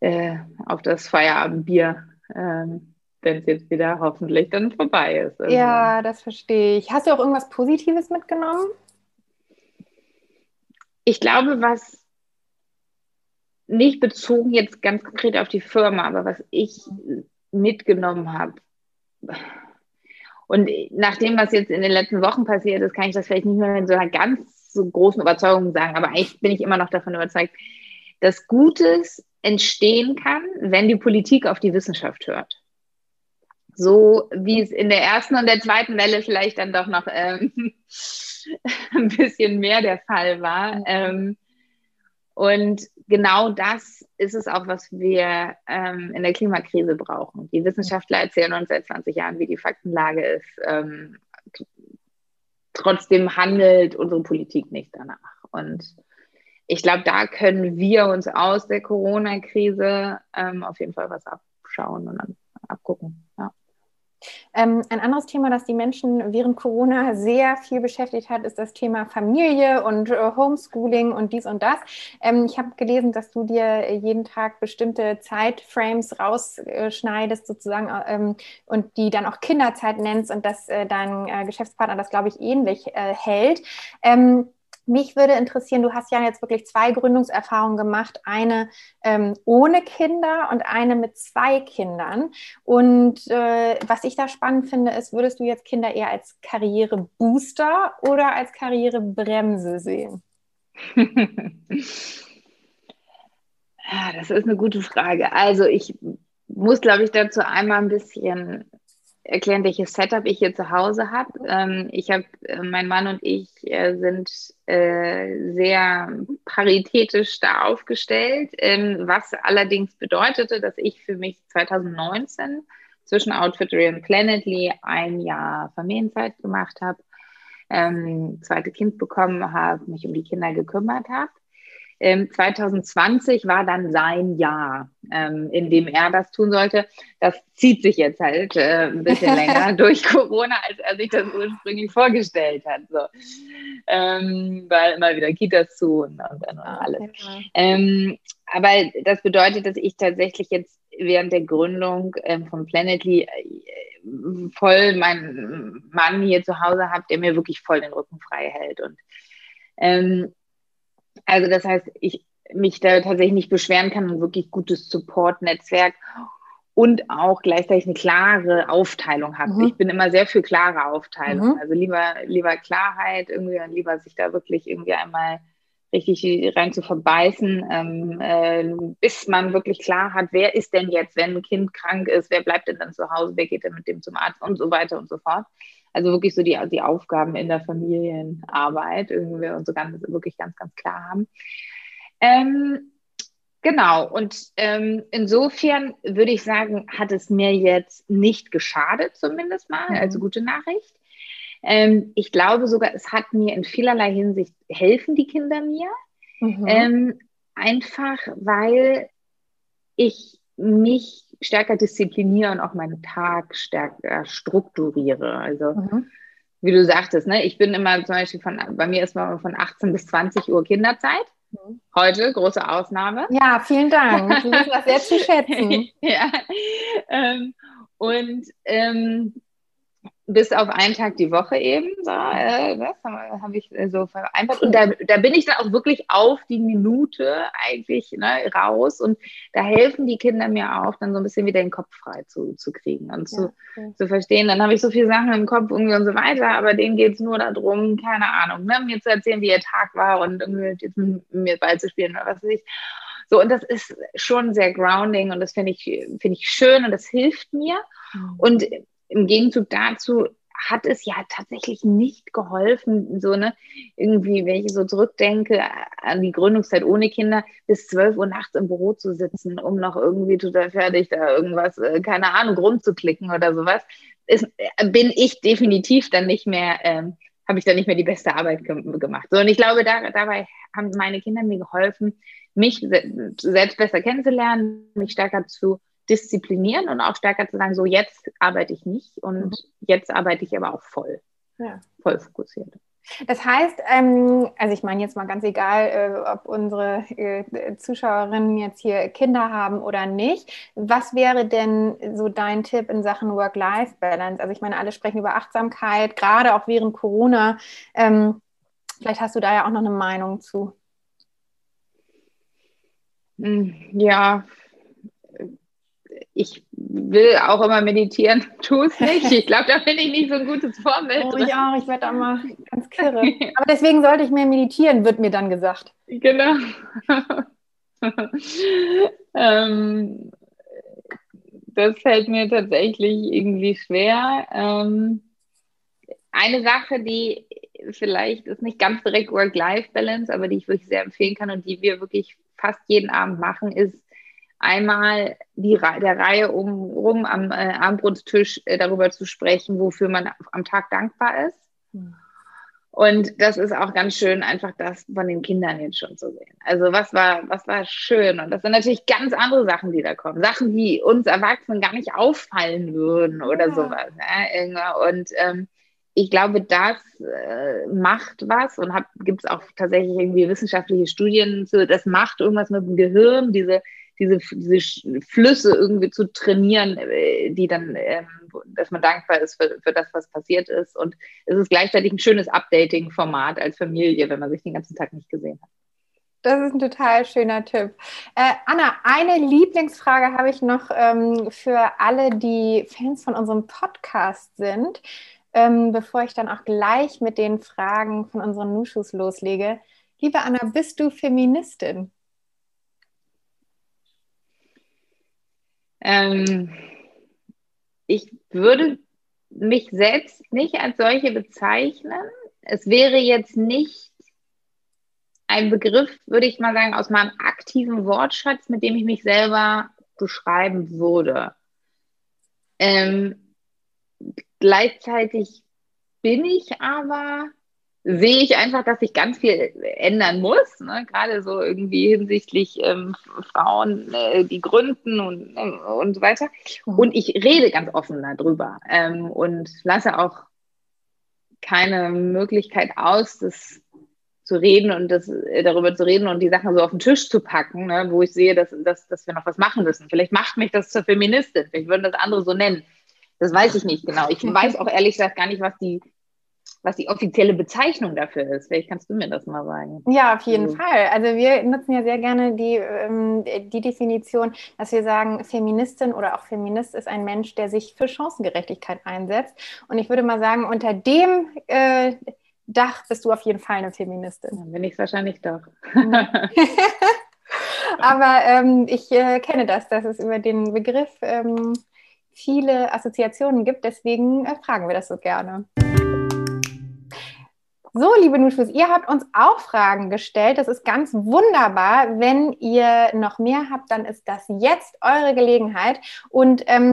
äh, auf das Feierabendbier. Ähm, wenn es jetzt wieder hoffentlich dann vorbei ist. Also. Ja, das verstehe ich. Hast du auch irgendwas Positives mitgenommen? Ich glaube, was nicht bezogen jetzt ganz konkret auf die Firma, aber was ich mitgenommen habe. Und nach dem, was jetzt in den letzten Wochen passiert ist, kann ich das vielleicht nicht mehr in so einer ganz so großen Überzeugung sagen, aber eigentlich bin ich immer noch davon überzeugt, dass Gutes entstehen kann, wenn die Politik auf die Wissenschaft hört so wie es in der ersten und der zweiten Welle vielleicht dann doch noch ähm, ein bisschen mehr der Fall war. Ähm, und genau das ist es auch, was wir ähm, in der Klimakrise brauchen. Die Wissenschaftler erzählen uns seit 20 Jahren, wie die Faktenlage ist. Ähm, trotzdem handelt unsere Politik nicht danach. Und ich glaube, da können wir uns aus der Corona-Krise ähm, auf jeden Fall was abschauen und dann abgucken. Ja. Ähm, ein anderes Thema, das die Menschen während Corona sehr viel beschäftigt hat, ist das Thema Familie und äh, Homeschooling und dies und das. Ähm, ich habe gelesen, dass du dir jeden Tag bestimmte Zeitframes rausschneidest sozusagen ähm, und die dann auch Kinderzeit nennst und dass äh, dein äh, Geschäftspartner das, glaube ich, ähnlich äh, hält. Mich würde interessieren, du hast ja jetzt wirklich zwei Gründungserfahrungen gemacht, eine ähm, ohne Kinder und eine mit zwei Kindern. Und äh, was ich da spannend finde, ist, würdest du jetzt Kinder eher als Karrierebooster oder als Karrierebremse sehen? ja, das ist eine gute Frage. Also ich muss, glaube ich, dazu einmal ein bisschen erklären, welches Setup ich hier zu Hause habe. Ähm, ich habe, äh, mein Mann und ich äh, sind äh, sehr paritätisch da aufgestellt, ähm, was allerdings bedeutete, dass ich für mich 2019 zwischen Outfittery und Planetly ein Jahr Familienzeit gemacht habe, ähm, zweite Kind bekommen habe, mich um die Kinder gekümmert habe. 2020 ähm, war dann sein Jahr, ähm, in dem er das tun sollte. Das zieht sich jetzt halt äh, ein bisschen länger durch Corona, als er sich das ursprünglich vorgestellt hat. So. Ähm, weil immer wieder Kitas zu und, und, und alles. Ähm, aber das bedeutet, dass ich tatsächlich jetzt während der Gründung ähm, von Planetly äh, voll meinen Mann hier zu Hause habe, der mir wirklich voll den Rücken frei hält. Und ähm, also das heißt, ich mich da tatsächlich nicht beschweren kann und wirklich gutes Support-Netzwerk und auch gleichzeitig eine klare Aufteilung habe. Mhm. Ich bin immer sehr für klare Aufteilung. Mhm. Also lieber, lieber Klarheit, irgendwie lieber sich da wirklich irgendwie einmal richtig rein zu verbeißen, ähm, äh, bis man wirklich klar hat, wer ist denn jetzt, wenn ein Kind krank ist, wer bleibt denn dann zu Hause, wer geht denn mit dem zum Arzt und so weiter und so fort. Also wirklich so die, die Aufgaben in der Familienarbeit irgendwie und so ganz, wirklich ganz, ganz klar haben. Ähm, genau, und ähm, insofern würde ich sagen, hat es mir jetzt nicht geschadet, zumindest mal, mhm. also gute Nachricht. Ähm, ich glaube sogar, es hat mir in vielerlei Hinsicht helfen die Kinder mir. Mhm. Ähm, einfach weil ich mich stärker diszipliniere und auch meinen Tag stärker strukturiere. Also mhm. wie du sagtest, ne, ich bin immer zum Beispiel von, bei mir ist man von 18 bis 20 Uhr Kinderzeit. Mhm. Heute, große Ausnahme. Ja, vielen Dank. Wir wissen das sehr zu schätzen. ja. Ähm, und ähm, bis auf einen Tag die Woche eben. So, äh, das habe ich äh, so vereinbart. Und da, da bin ich dann auch wirklich auf die Minute eigentlich ne, raus. Und da helfen die Kinder mir auch, dann so ein bisschen wieder den Kopf frei zu, zu kriegen und zu, ja, okay. zu verstehen. Dann habe ich so viele Sachen im Kopf irgendwie und so weiter, aber denen geht es nur darum, keine Ahnung, ne, mir zu erzählen, wie ihr Tag war und irgendwie jetzt mit mir Ball zu spielen oder was weiß ich. So, und das ist schon sehr grounding und das finde ich, finde ich schön und das hilft mir. Mhm. Und im Gegenzug dazu hat es ja tatsächlich nicht geholfen, so ne, irgendwie, wenn ich so zurückdenke an die Gründungszeit ohne Kinder, bis 12 Uhr nachts im Büro zu sitzen, um noch irgendwie total fertig da irgendwas, äh, keine Ahnung, rumzuklicken oder sowas, ist, äh, bin ich definitiv dann nicht mehr, ähm, habe ich dann nicht mehr die beste Arbeit ge gemacht. So, und ich glaube, da, dabei haben meine Kinder mir geholfen, mich selbst besser kennenzulernen, mich stärker zu disziplinieren und auch stärker zu sagen, so jetzt arbeite ich nicht und mhm. jetzt arbeite ich aber auch voll. Ja. Voll fokussiert. Das heißt, ähm, also ich meine jetzt mal ganz egal, äh, ob unsere äh, Zuschauerinnen jetzt hier Kinder haben oder nicht. Was wäre denn so dein Tipp in Sachen Work-Life-Balance? Also ich meine, alle sprechen über Achtsamkeit, gerade auch während Corona. Ähm, vielleicht hast du da ja auch noch eine Meinung zu. Hm, ja, ich will auch immer meditieren, tu es nicht. Ich glaube, da bin ich nicht so ein gutes Vorbild. Oh, ich auch, ich werde da mal ganz kirre. Aber deswegen sollte ich mehr meditieren, wird mir dann gesagt. Genau. ähm, das fällt mir tatsächlich irgendwie schwer. Ähm, eine Sache, die vielleicht ist nicht ganz direkt Work-Life-Balance, aber die ich wirklich sehr empfehlen kann und die wir wirklich fast jeden Abend machen, ist einmal die, der Reihe um, rum am äh, Abendbrotstisch äh, darüber zu sprechen, wofür man am Tag dankbar ist. Mhm. Und das ist auch ganz schön, einfach das von den Kindern jetzt schon zu sehen. Also was war, was war schön? Und das sind natürlich ganz andere Sachen, die da kommen. Sachen, die uns Erwachsenen gar nicht auffallen würden oder ja. sowas. Ne? Und ähm, ich glaube, das äh, macht was und gibt es auch tatsächlich irgendwie wissenschaftliche Studien zu, das macht irgendwas mit dem Gehirn, diese diese, diese Flüsse irgendwie zu trainieren, äh, die dann, ähm, dass man dankbar ist für, für das, was passiert ist. Und es ist gleichzeitig ein schönes Updating-Format als Familie, wenn man sich den ganzen Tag nicht gesehen hat. Das ist ein total schöner Tipp. Äh, Anna, eine Lieblingsfrage habe ich noch ähm, für alle, die Fans von unserem Podcast sind, ähm, bevor ich dann auch gleich mit den Fragen von unseren Nuschus loslege. Liebe Anna, bist du Feministin? Ähm, ich würde mich selbst nicht als solche bezeichnen. Es wäre jetzt nicht ein Begriff, würde ich mal sagen, aus meinem aktiven Wortschatz, mit dem ich mich selber beschreiben würde. Ähm, gleichzeitig bin ich aber sehe ich einfach, dass sich ganz viel ändern muss, ne? gerade so irgendwie hinsichtlich ähm, Frauen, äh, die gründen und, äh, und so weiter. Und ich rede ganz offen darüber ähm, und lasse auch keine Möglichkeit aus, das zu reden und das, äh, darüber zu reden und die Sachen so auf den Tisch zu packen, ne? wo ich sehe, dass, dass, dass wir noch was machen müssen. Vielleicht macht mich das zur Feministin, vielleicht würden das andere so nennen. Das weiß ich nicht genau. Ich weiß auch ehrlich gesagt gar nicht, was die was die offizielle Bezeichnung dafür ist. Vielleicht kannst du mir das mal sagen. Ja, auf jeden also. Fall. Also wir nutzen ja sehr gerne die, ähm, die Definition, dass wir sagen, Feministin oder auch Feminist ist ein Mensch, der sich für Chancengerechtigkeit einsetzt. Und ich würde mal sagen, unter dem äh, Dach bist du auf jeden Fall eine Feministin. Dann bin ich wahrscheinlich doch. Aber ähm, ich äh, kenne das, dass es über den Begriff ähm, viele Assoziationen gibt. Deswegen äh, fragen wir das so gerne. So, liebe Nuschus, ihr habt uns auch Fragen gestellt. Das ist ganz wunderbar. Wenn ihr noch mehr habt, dann ist das jetzt eure Gelegenheit. Und ähm,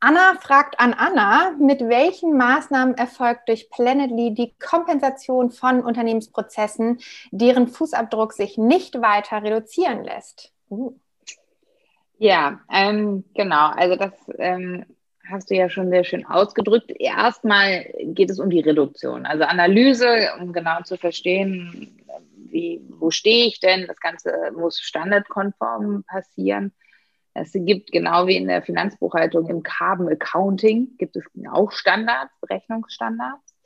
Anna fragt an Anna, mit welchen Maßnahmen erfolgt durch Planetly die Kompensation von Unternehmensprozessen, deren Fußabdruck sich nicht weiter reduzieren lässt? Uh. Ja, ähm, genau. Also das ähm, hast du ja schon sehr schön ausgedrückt. Erstmal geht es um die Reduktion, also Analyse, um genau zu verstehen, wie, wo stehe ich denn? Das Ganze muss standardkonform passieren. Es gibt genau wie in der Finanzbuchhaltung im Carbon Accounting gibt es auch Standards, Berechnungsstandards.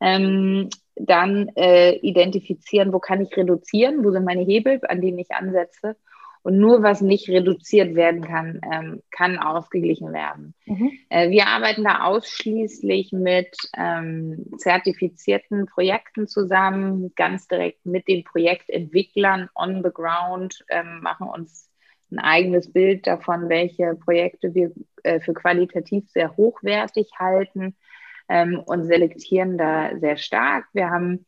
Ähm, dann äh, identifizieren, wo kann ich reduzieren, wo sind meine Hebel, an denen ich ansetze und nur was nicht reduziert werden kann, ähm, kann ausgeglichen werden. Mhm. Äh, wir arbeiten da ausschließlich mit ähm, zertifizierten Projekten zusammen, ganz direkt mit den Projektentwicklern on the ground, ähm, machen uns ein eigenes Bild davon, welche Projekte wir äh, für qualitativ sehr hochwertig halten ähm, und selektieren da sehr stark. Wir haben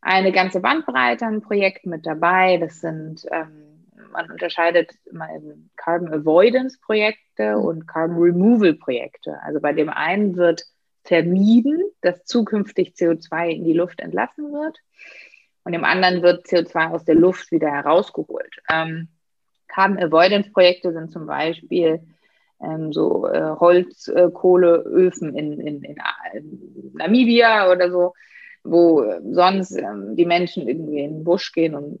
eine ganze Bandbreite an Projekten mit dabei. Das sind, ähm, man unterscheidet immer in Carbon Avoidance Projekte mhm. und Carbon Removal Projekte. Also bei dem einen wird vermieden, dass zukünftig CO2 in die Luft entlassen wird und dem anderen wird CO2 aus der Luft wieder herausgeholt. Ähm, Carbon Avoidance Projekte sind zum Beispiel ähm, so äh, Holzkohleöfen äh, in, in, in, in, Namibia oder so, wo sonst ähm, die Menschen irgendwie in den Busch gehen und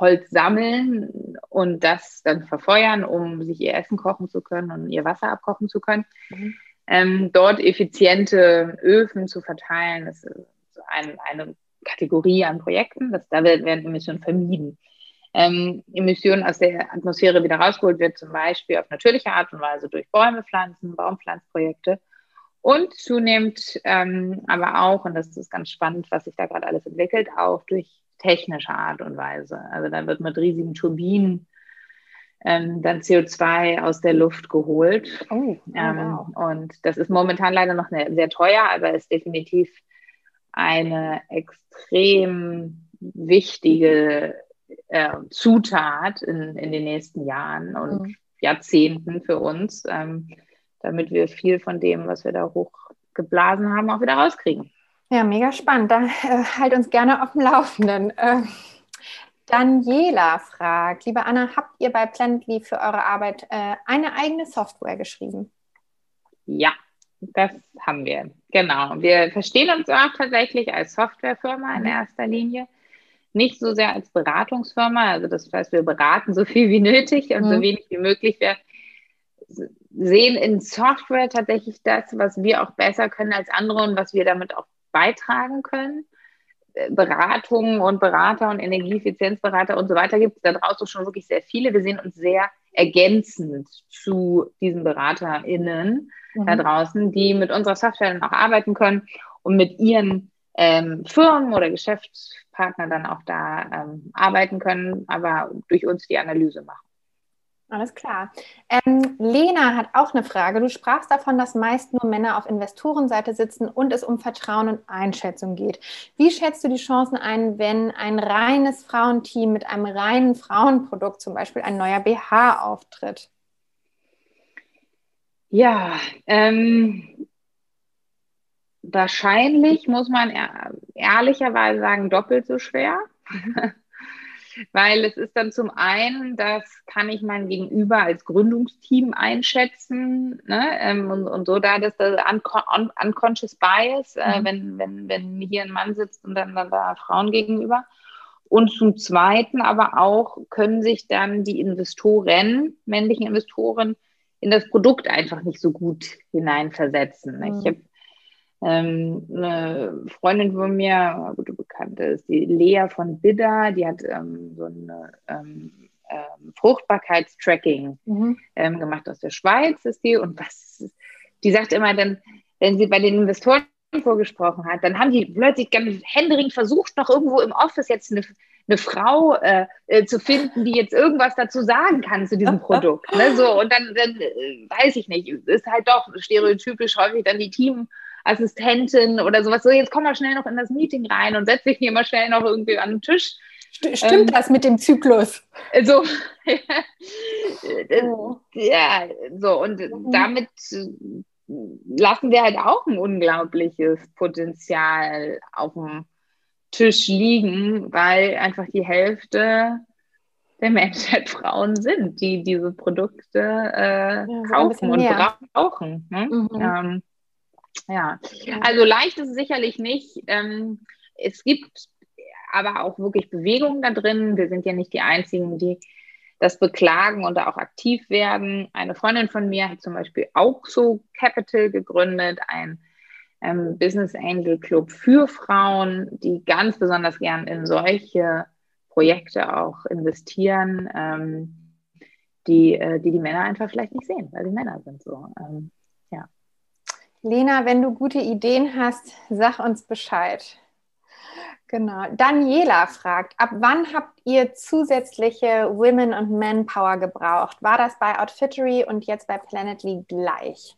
Holz sammeln und das dann verfeuern, um sich ihr Essen kochen zu können und ihr Wasser abkochen zu können. Mhm. Ähm, dort effiziente Öfen zu verteilen, das ist ein, eine Kategorie an Projekten. Das, da werden Emissionen vermieden. Ähm, Emissionen aus der Atmosphäre wieder rausgeholt wird, zum Beispiel auf natürliche Art und Weise durch Bäume pflanzen, Baumpflanzprojekte und zunehmend ähm, aber auch, und das ist ganz spannend, was sich da gerade alles entwickelt, auch durch technische Art und Weise. Also da wird mit riesigen Turbinen ähm, dann CO2 aus der Luft geholt. Oh, oh, ähm, wow. Und das ist momentan leider noch eine, sehr teuer, aber ist definitiv eine extrem wichtige äh, Zutat in, in den nächsten Jahren und mhm. Jahrzehnten für uns, ähm, damit wir viel von dem, was wir da hochgeblasen haben, auch wieder rauskriegen. Ja, mega spannend. Dann äh, halt uns gerne auf dem Laufenden. Äh, Daniela fragt, liebe Anna, habt ihr bei Plantly für eure Arbeit äh, eine eigene Software geschrieben? Ja, das haben wir. Genau. Wir verstehen uns auch tatsächlich als Softwarefirma in mhm. erster Linie. Nicht so sehr als Beratungsfirma. Also das heißt, wir beraten so viel wie nötig und mhm. so wenig wie möglich. Wir sehen in Software tatsächlich das, was wir auch besser können als andere und was wir damit auch beitragen können. Beratungen und Berater und Energieeffizienzberater und so weiter gibt es da draußen schon wirklich sehr viele. Wir sehen uns sehr ergänzend zu diesen BeraterInnen mhm. da draußen, die mit unserer Software dann auch arbeiten können und mit ihren ähm, Firmen oder Geschäftspartnern dann auch da ähm, arbeiten können, aber durch uns die Analyse machen. Alles klar. Ähm, Lena hat auch eine Frage. Du sprachst davon, dass meist nur Männer auf Investorenseite sitzen und es um Vertrauen und Einschätzung geht. Wie schätzt du die Chancen ein, wenn ein reines Frauenteam mit einem reinen Frauenprodukt, zum Beispiel ein neuer BH, auftritt? Ja, ähm, wahrscheinlich muss man ehrlicherweise sagen, doppelt so schwer. Weil es ist dann zum einen, das kann ich mein Gegenüber als Gründungsteam einschätzen ne? Ähm, und, und, so da das, das un unconscious bias, äh, mhm. wenn, wenn, wenn hier ein Mann sitzt und dann, dann da Frauen gegenüber. Und zum Zweiten aber auch können sich dann die Investoren, männlichen Investoren, in das Produkt einfach nicht so gut hineinversetzen. Mhm. Ich habe ähm, eine Freundin von mir, gute Bekannte, ist die Lea von Bidda, die hat ähm, so eine ähm, ähm, Fruchtbarkeitstracking mhm. Ähm, gemacht aus der Schweiz, ist die. Und was, die sagt immer dann, wenn sie bei den Investoren vorgesprochen hat, dann haben die plötzlich ganz händeringend versucht, noch irgendwo im Office jetzt eine, eine Frau äh, äh, zu finden, die jetzt irgendwas dazu sagen kann zu diesem Produkt. Ne? So, und dann, dann äh, weiß ich nicht, ist halt doch stereotypisch häufig dann die Team- Assistentin oder sowas. So, jetzt komm mal schnell noch in das Meeting rein und setz dich hier mal schnell noch irgendwie an den Tisch. Stimmt ähm, das mit dem Zyklus? So, oh. ja, so und mhm. damit lassen wir halt auch ein unglaubliches Potenzial auf dem Tisch liegen, weil einfach die Hälfte der Menschheit Frauen sind, die diese Produkte äh, ja, kaufen und brauchen. Ne? Mhm. Ähm, ja, also leicht ist es sicherlich nicht. Ähm, es gibt aber auch wirklich Bewegungen da drin. Wir sind ja nicht die Einzigen, die das beklagen und da auch aktiv werden. Eine Freundin von mir hat zum Beispiel auch so Capital gegründet, ein ähm, Business Angel Club für Frauen, die ganz besonders gern in solche Projekte auch investieren, ähm, die, äh, die die Männer einfach vielleicht nicht sehen, weil sie Männer sind so. Ähm, Lena, wenn du gute Ideen hast, sag uns Bescheid. Genau. Daniela fragt, ab wann habt ihr zusätzliche Women- und Manpower gebraucht? War das bei Outfittery und jetzt bei Planetly gleich?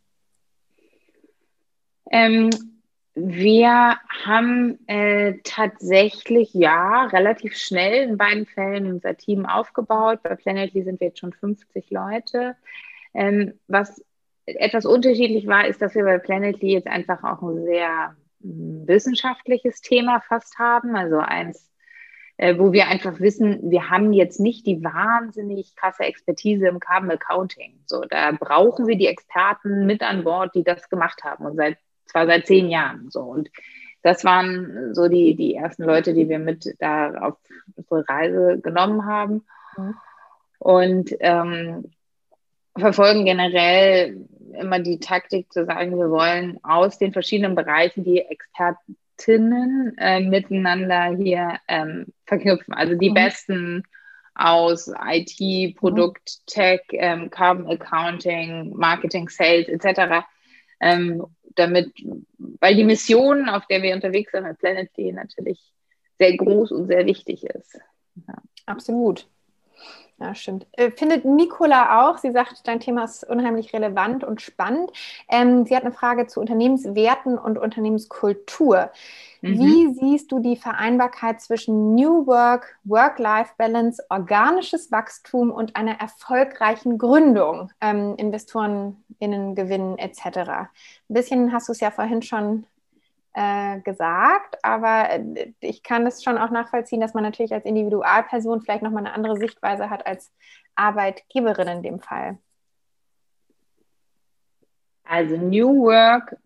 Ähm, wir haben äh, tatsächlich ja relativ schnell in beiden Fällen unser Team aufgebaut. Bei Planetly sind wir jetzt schon 50 Leute. Ähm, was etwas unterschiedlich war, ist, dass wir bei Planetly jetzt einfach auch ein sehr hm, wissenschaftliches Thema fast haben. Also eins, äh, wo wir einfach wissen, wir haben jetzt nicht die wahnsinnig krasse Expertise im Carbon Accounting. So, da brauchen wir die Experten mit an Bord, die das gemacht haben und seit zwar seit zehn Jahren. So und das waren so die, die ersten Leute, die wir mit da auf unsere Reise genommen haben. Mhm. Und ähm, verfolgen generell immer die Taktik zu sagen, wir wollen aus den verschiedenen Bereichen die Expertinnen äh, miteinander hier ähm, verknüpfen. Also die mhm. besten aus IT, Produkt, mhm. Tech, ähm, Carbon Accounting, Marketing, Sales etc. Ähm, damit, weil die Mission, auf der wir unterwegs sind mit Planet D, natürlich sehr groß und sehr wichtig ist. Ja. Absolut. Ja, stimmt. Äh, findet Nicola auch. Sie sagt, dein Thema ist unheimlich relevant und spannend. Ähm, sie hat eine Frage zu Unternehmenswerten und Unternehmenskultur. Mhm. Wie siehst du die Vereinbarkeit zwischen New Work, Work-Life-Balance, organisches Wachstum und einer erfolgreichen Gründung, ähm, Investoren, gewinnen etc.? Ein bisschen hast du es ja vorhin schon äh, gesagt, aber äh, ich kann es schon auch nachvollziehen, dass man natürlich als Individualperson vielleicht nochmal eine andere Sichtweise hat als Arbeitgeberin in dem Fall. Also New Work,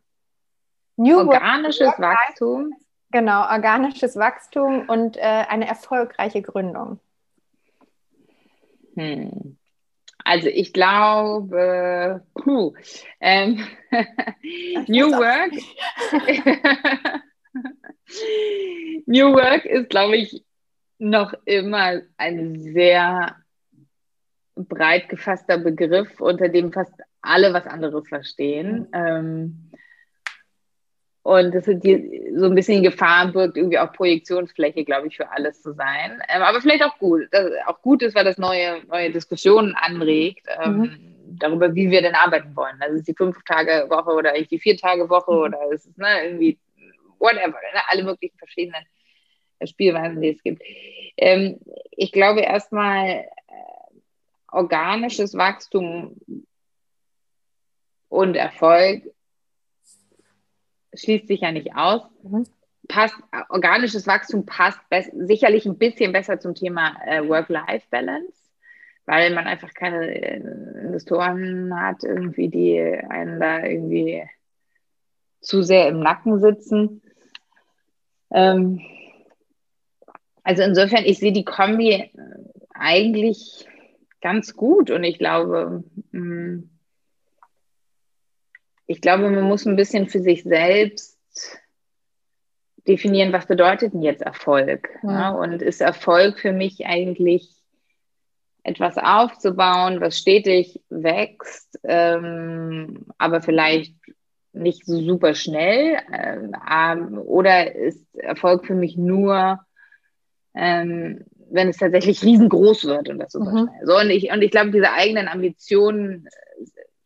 New organisches Work, Wachstum. Genau, organisches Wachstum und äh, eine erfolgreiche Gründung. Hm. Also ich glaube, puh, ähm, New Work. New Work ist, glaube ich, noch immer ein sehr breit gefasster Begriff, unter dem fast alle was anderes verstehen. Mhm. Ähm, und das ist die, so ein bisschen Gefahr birgt, irgendwie auch Projektionsfläche, glaube ich, für alles zu sein. Ähm, aber vielleicht auch gut. Das auch gut ist, weil das neue, neue Diskussionen anregt. Ähm, mhm. Darüber, wie wir denn arbeiten wollen. Also ist die Fünf-Tage-Woche oder eigentlich die Vier-Tage-Woche mhm. oder ist es ne, irgendwie whatever, ne, alle möglichen verschiedenen Spielweisen, die es gibt. Ähm, ich glaube erstmal, äh, organisches Wachstum und Erfolg schließt sich ja nicht aus. Mhm. Passt, organisches Wachstum passt sicherlich ein bisschen besser zum Thema äh, Work-Life-Balance, weil man einfach keine äh, Investoren hat, irgendwie, die einen da irgendwie zu sehr im Nacken sitzen. Ähm, also insofern, ich sehe die Kombi eigentlich ganz gut und ich glaube, mh, mm, ich glaube, man muss ein bisschen für sich selbst definieren, was bedeutet denn jetzt Erfolg? Ja. Ja, und ist Erfolg für mich eigentlich etwas aufzubauen, was stetig wächst, ähm, aber vielleicht nicht so super schnell? Ähm, oder ist Erfolg für mich nur, ähm, wenn es tatsächlich riesengroß wird und das super mhm. schnell? So, und ich, und ich glaube, diese eigenen Ambitionen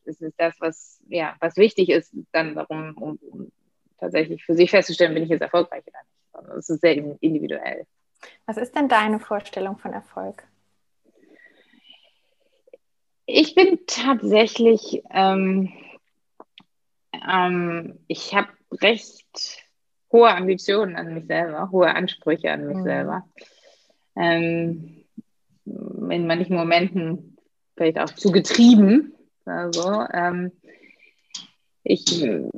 das ist das, was, ja, was wichtig ist, dann darum, um, um tatsächlich für sich festzustellen, bin ich jetzt erfolgreich oder nicht. Das ist sehr individuell. Was ist denn deine Vorstellung von Erfolg? Ich bin tatsächlich, ähm, ähm, ich habe recht hohe Ambitionen an mich selber, hohe Ansprüche an mich mhm. selber. Ähm, in manchen Momenten vielleicht auch zu getrieben, also ähm, ich äh,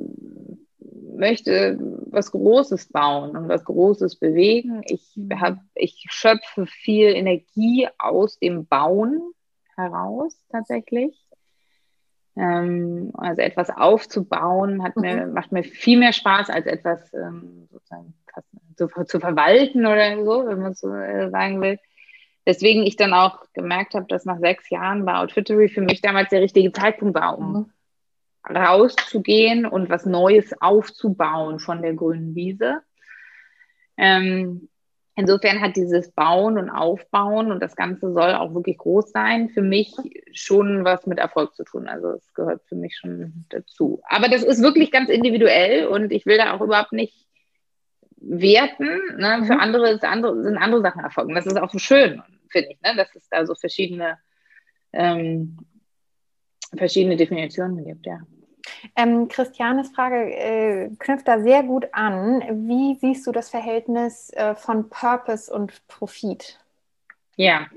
möchte was Großes bauen und was Großes bewegen. Ich, mhm. hab, ich schöpfe viel Energie aus dem Bauen heraus tatsächlich. Ähm, also etwas aufzubauen hat mir, mhm. macht mir viel mehr Spaß als etwas ähm, sozusagen zu, zu, verwalten oder so, wenn man so äh, sagen will. Deswegen ich dann auch gemerkt habe, dass nach sechs Jahren bei Outfittery für mich damals der richtige Zeitpunkt war, um mhm. rauszugehen und was Neues aufzubauen von der grünen Wiese. Ähm, Insofern hat dieses Bauen und Aufbauen und das Ganze soll auch wirklich groß sein, für mich schon was mit Erfolg zu tun. Also es gehört für mich schon dazu. Aber das ist wirklich ganz individuell und ich will da auch überhaupt nicht werten. Ne? Für mhm. andere, andere sind andere Sachen erfolgen. Das ist auch so schön, finde ich, ne? dass es da so verschiedene, ähm, verschiedene Definitionen gibt, ja. Ähm, Christianes Frage äh, knüpft da sehr gut an. Wie siehst du das Verhältnis äh, von Purpose und Profit? Ja,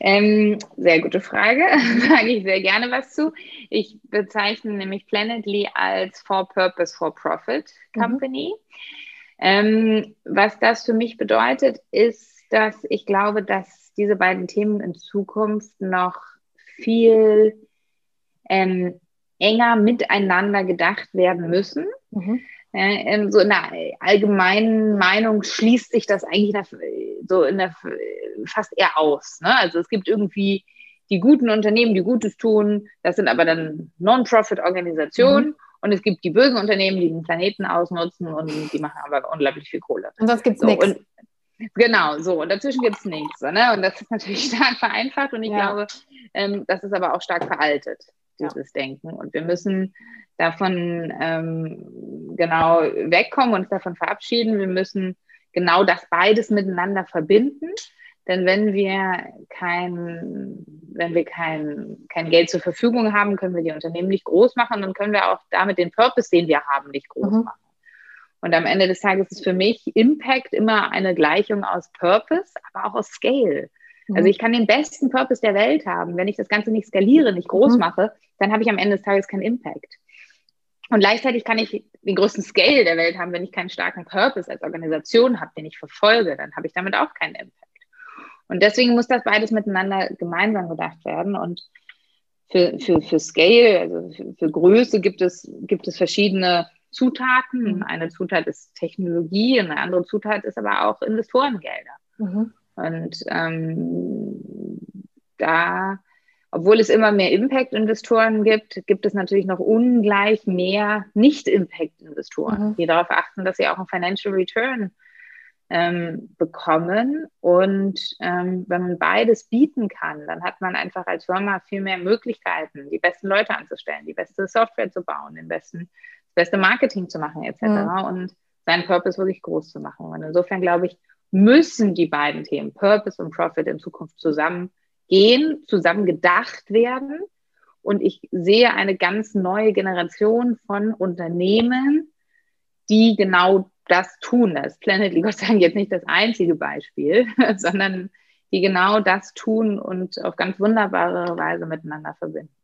ähm, sehr gute Frage. Sage ich sehr gerne was zu. Ich bezeichne nämlich Planetly als For Purpose, For Profit mhm. Company. Mhm. Ähm, was das für mich bedeutet, ist, dass ich glaube, dass diese beiden Themen in Zukunft noch viel ähm, enger miteinander gedacht werden müssen. Mhm. Äh, so in der allgemeinen Meinung schließt sich das eigentlich der, so in der, fast eher aus. Ne? Also es gibt irgendwie die guten Unternehmen, die Gutes tun, das sind aber dann Non-Profit-Organisationen. Mhm. Und es gibt die bösen Unternehmen, die den Planeten ausnutzen und die machen aber unglaublich viel Kohle. Und sonst gibt es so, nichts. Genau, so. Und dazwischen gibt es nichts. Ne? Und das ist natürlich stark vereinfacht und ich ja. glaube, ähm, das ist aber auch stark veraltet dieses ja. Denken. Und wir müssen davon ähm, genau wegkommen, uns davon verabschieden. Wir müssen genau das beides miteinander verbinden. Denn wenn wir kein, wenn wir kein, kein Geld zur Verfügung haben, können wir die Unternehmen nicht groß machen und können wir auch damit den Purpose, den wir haben, nicht groß mhm. machen. Und am Ende des Tages ist für mich Impact immer eine Gleichung aus Purpose, aber auch aus Scale. Also mhm. Also ich kann den besten Purpose der Welt haben. Wenn ich das Ganze nicht skaliere, nicht groß mhm. mache, dann habe ich am Ende des Tages keinen Impact. Und gleichzeitig kann ich den größten Scale der Welt haben, wenn ich keinen starken Purpose als Organisation habe, den ich verfolge, dann habe ich damit auch keinen Impact. Und deswegen muss das beides miteinander gemeinsam gedacht werden. Und für, für, für Scale, also für, für Größe gibt es, gibt es verschiedene Zutaten. Mhm. Eine Zutat ist Technologie, eine andere Zutat ist aber auch Investorengelder. Mhm. Und ähm, da, obwohl es immer mehr Impact-Investoren gibt, gibt es natürlich noch ungleich mehr Nicht-Impact-Investoren, mhm. die darauf achten, dass sie auch einen Financial Return ähm, bekommen. Und ähm, wenn man beides bieten kann, dann hat man einfach als Firma viel mehr Möglichkeiten, die besten Leute anzustellen, die beste Software zu bauen, den besten, das beste Marketing zu machen, etc. Mhm. Und seinen Purpose wirklich groß zu machen. Und insofern glaube ich, müssen die beiden Themen Purpose und Profit in Zukunft zusammen gehen, zusammen gedacht werden. Und ich sehe eine ganz neue Generation von Unternehmen, die genau das tun. Das ist Planet Gott sei Dank jetzt nicht das einzige Beispiel, sondern die genau das tun und auf ganz wunderbare Weise miteinander verbinden.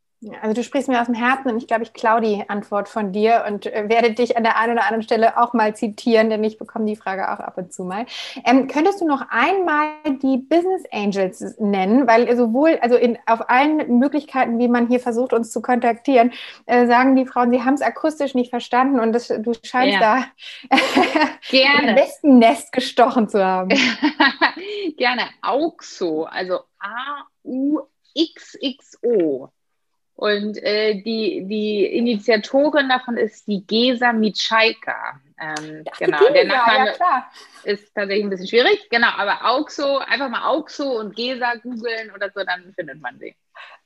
Also du sprichst mir aus dem Herzen und ich glaube, ich klaue die Antwort von dir und äh, werde dich an der einen oder anderen Stelle auch mal zitieren, denn ich bekomme die Frage auch ab und zu mal. Ähm, könntest du noch einmal die Business Angels nennen? Weil sowohl, also in, auf allen Möglichkeiten, wie man hier versucht, uns zu kontaktieren, äh, sagen die Frauen, sie haben es akustisch nicht verstanden und das, du scheinst ja. da Gerne. im besten Nest gestochen zu haben. Gerne. Auxo, also A-U-X-X-O. Und äh, die, die Initiatorin davon ist die Gesa Mitschaika. Ähm, genau, Gesa, der Nachname ja, ist tatsächlich ein bisschen schwierig. Genau, aber Auxo, einfach mal Auxo und Gesa googeln oder so, dann findet man sie.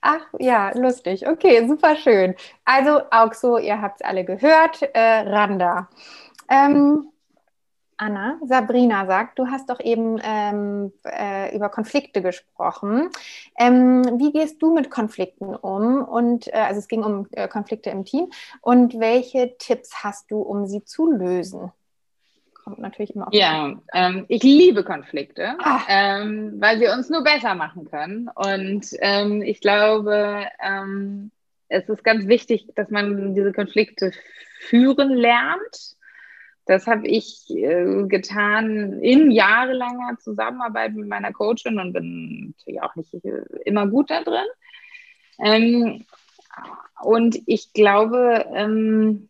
Ach ja, lustig. Okay, super schön. Also Auxo, ihr habt es alle gehört. Äh, Randa. Ähm, Anna, Sabrina sagt, du hast doch eben ähm, äh, über Konflikte gesprochen. Ähm, wie gehst du mit Konflikten um? Und äh, also es ging um äh, Konflikte im Team. Und welche Tipps hast du, um sie zu lösen? Kommt natürlich immer auf. Ja, ähm, ich liebe Konflikte, ah. ähm, weil sie uns nur besser machen können. Und ähm, ich glaube, ähm, es ist ganz wichtig, dass man diese Konflikte führen lernt das habe ich äh, getan in jahrelanger Zusammenarbeit mit meiner Coachin und bin natürlich auch nicht äh, immer gut da drin. Ähm, und ich glaube, ähm,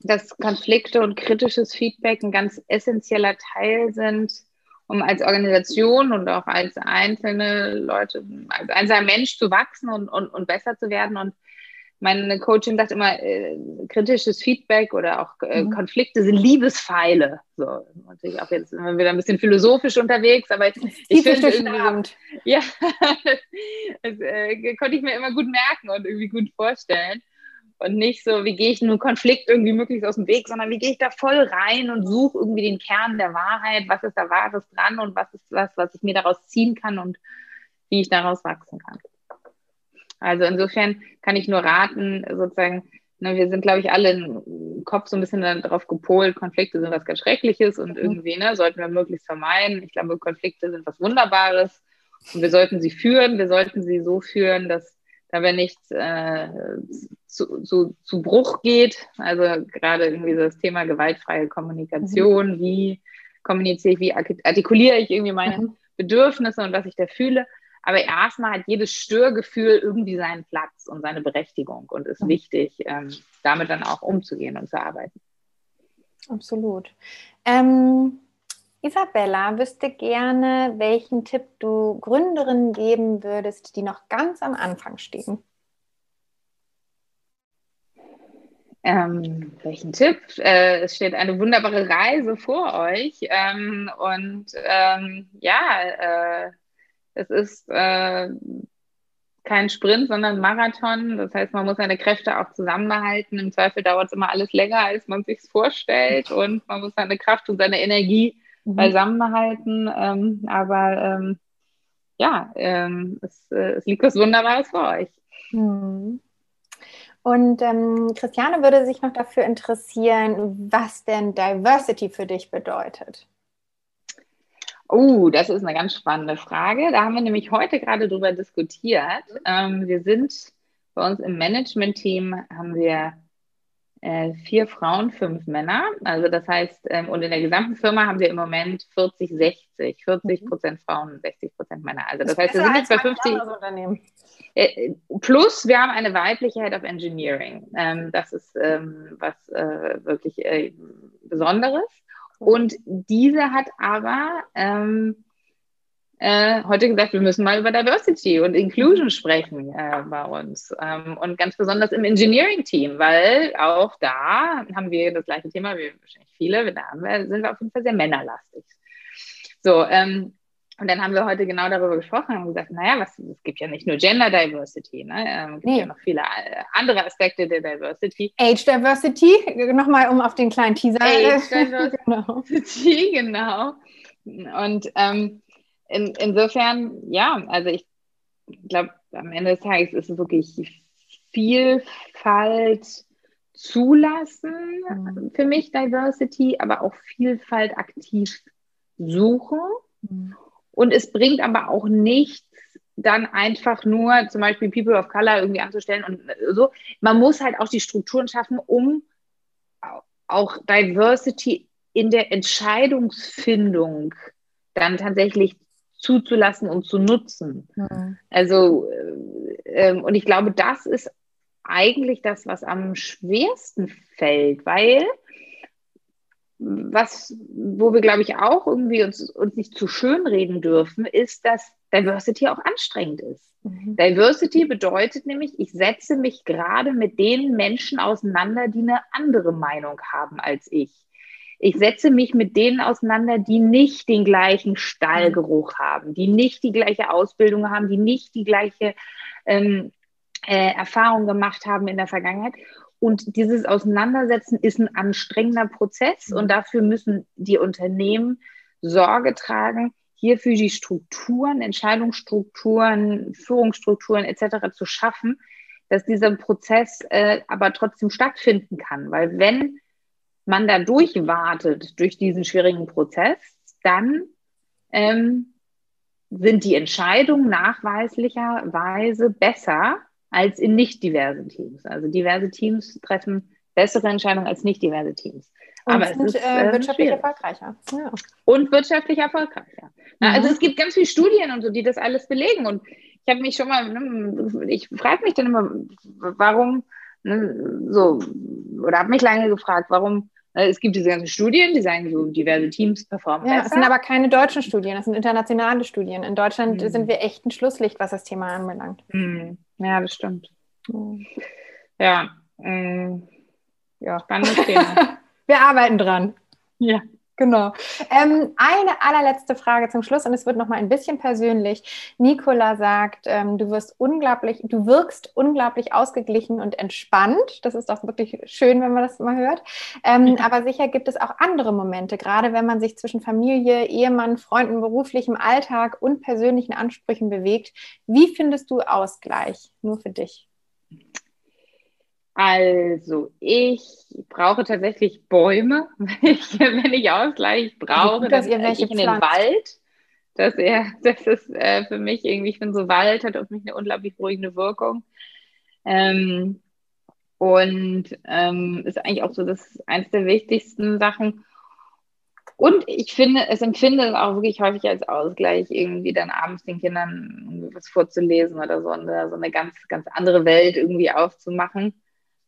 dass Konflikte und kritisches Feedback ein ganz essentieller Teil sind, um als Organisation und auch als einzelne Leute, als einzelner Mensch zu wachsen und, und, und besser zu werden. Und meine Coachin sagt immer, äh, kritisches Feedback oder auch äh, mhm. Konflikte sind Liebespfeile. So, natürlich auch jetzt sind wir wieder ein bisschen philosophisch unterwegs, aber ich, ich finde irgendwie, ja, das, äh, konnte ich mir immer gut merken und irgendwie gut vorstellen. Und nicht so, wie gehe ich einen Konflikt irgendwie möglichst aus dem Weg, sondern wie gehe ich da voll rein und suche irgendwie den Kern der Wahrheit, was ist da Wahres dran und was ist was, was ich mir daraus ziehen kann und wie ich daraus wachsen kann. Also insofern kann ich nur raten, sozusagen, ne, wir sind, glaube ich, alle im Kopf so ein bisschen darauf gepolt, Konflikte sind was ganz Schreckliches und mhm. irgendwie ne, sollten wir möglichst vermeiden. Ich glaube, Konflikte sind was Wunderbares und wir sollten sie führen. Wir sollten sie so führen, dass dabei nichts äh, zu, zu, zu Bruch geht. Also gerade irgendwie so das Thema gewaltfreie Kommunikation, mhm. wie kommuniziere ich, wie artikuliere ich irgendwie meine mhm. Bedürfnisse und was ich da fühle. Aber erstmal hat jedes Störgefühl irgendwie seinen Platz und seine Berechtigung und ist wichtig, ähm, damit dann auch umzugehen und zu arbeiten. Absolut. Ähm, Isabella wüsste gerne, welchen Tipp du Gründerinnen geben würdest, die noch ganz am Anfang stehen. Ähm, welchen Tipp? Äh, es steht eine wunderbare Reise vor euch. Ähm, und ähm, ja, äh, es ist äh, kein Sprint, sondern ein Marathon. Das heißt, man muss seine Kräfte auch zusammenhalten. Im Zweifel dauert es immer alles länger, als man sich vorstellt. Und man muss seine Kraft und seine Energie mhm. beisammenhalten. Ähm, aber ähm, ja, ähm, es, äh, es, liegt was Wunderbares vor euch. Mhm. Und ähm, Christiane würde sich noch dafür interessieren, was denn Diversity für dich bedeutet. Oh, das ist eine ganz spannende Frage. Da haben wir nämlich heute gerade drüber diskutiert. Ähm, wir sind bei uns im Management-Team haben wir äh, vier Frauen, fünf Männer. Also das heißt, ähm, und in der gesamten Firma haben wir im Moment 40, 60, 40 Prozent Frauen, 60 Prozent Männer. Also das, das heißt, wir sind jetzt bei 50. Äh, plus, wir haben eine weibliche Head of Engineering. Ähm, das ist ähm, was äh, wirklich äh, Besonderes. Und diese hat aber ähm, äh, heute gesagt, wir müssen mal über Diversity und Inclusion sprechen äh, bei uns. Ähm, und ganz besonders im Engineering-Team, weil auch da haben wir das gleiche Thema wie wahrscheinlich viele. Da sind wir auf jeden Fall sehr männerlastig. So, ähm, und dann haben wir heute genau darüber gesprochen und gesagt, naja, was, es gibt ja nicht nur Gender Diversity, ne? Ähm, es gibt nee. ja noch viele äh, andere Aspekte der Diversity. Age Diversity, nochmal um auf den kleinen Teaser. Age Diversity, genau. genau. Und ähm, in, insofern, ja, also ich glaube, am Ende des Tages ist es wirklich Vielfalt zulassen mhm. für mich, Diversity, aber auch Vielfalt aktiv suchen. Mhm. Und es bringt aber auch nichts, dann einfach nur zum Beispiel People of Color irgendwie anzustellen und so. Man muss halt auch die Strukturen schaffen, um auch Diversity in der Entscheidungsfindung dann tatsächlich zuzulassen und zu nutzen. Mhm. Also, äh, und ich glaube, das ist eigentlich das, was am schwersten fällt, weil was, wo wir, glaube ich, auch irgendwie uns, uns nicht zu schön reden dürfen, ist, dass Diversity auch anstrengend ist. Mhm. Diversity bedeutet nämlich, ich setze mich gerade mit den Menschen auseinander, die eine andere Meinung haben als ich. Ich setze mich mit denen auseinander, die nicht den gleichen Stallgeruch haben, die nicht die gleiche Ausbildung haben, die nicht die gleiche ähm, äh, Erfahrung gemacht haben in der Vergangenheit. Und dieses Auseinandersetzen ist ein anstrengender Prozess und mhm. dafür müssen die Unternehmen Sorge tragen, hierfür die Strukturen, Entscheidungsstrukturen, Führungsstrukturen etc. zu schaffen, dass dieser Prozess äh, aber trotzdem stattfinden kann. Weil wenn man da durchwartet durch diesen schwierigen Prozess, dann ähm, sind die Entscheidungen nachweislicherweise besser als in nicht diversen Teams. Also diverse Teams treffen bessere Entscheidungen als nicht diverse Teams. Und Aber sind, es ist äh, wirtschaftlich schwierig. erfolgreicher. Ja. Und wirtschaftlich erfolgreicher. Na, also mhm. es gibt ganz viele Studien und so, die das alles belegen. Und ich habe mich schon mal, ne, ich frage mich dann immer, warum ne, so, oder habe mich lange gefragt, warum äh, es gibt diese ganzen Studien, die sagen, so diverse Teams performen ja, besser. Das sind aber keine deutschen Studien, das sind internationale Studien. In Deutschland mhm. sind wir echt ein Schlusslicht, was das Thema anbelangt. Mhm. Ja, das stimmt. Ja, ja, spannendes Thema. Wir arbeiten dran. Ja. Genau. Ähm, eine allerletzte Frage zum Schluss und es wird noch mal ein bisschen persönlich. Nicola sagt, ähm, du wirst unglaublich, du wirkst unglaublich ausgeglichen und entspannt. Das ist doch wirklich schön, wenn man das mal hört. Ähm, aber sicher gibt es auch andere Momente, gerade wenn man sich zwischen Familie, Ehemann, Freunden, beruflichem Alltag und persönlichen Ansprüchen bewegt. Wie findest du Ausgleich? Nur für dich. Also, ich brauche tatsächlich Bäume, wenn ich Ausgleich brauche. Gut, dass ihr welche ich in den Wald. Das, er, das ist äh, für mich irgendwie, ich finde so Wald hat auf mich eine unglaublich beruhigende Wirkung. Ähm, und ähm, ist eigentlich auch so das eins der wichtigsten Sachen. Und ich finde, es empfinde es auch wirklich häufig als Ausgleich, irgendwie dann abends den Kindern was vorzulesen oder so eine, so eine ganz, ganz andere Welt irgendwie aufzumachen.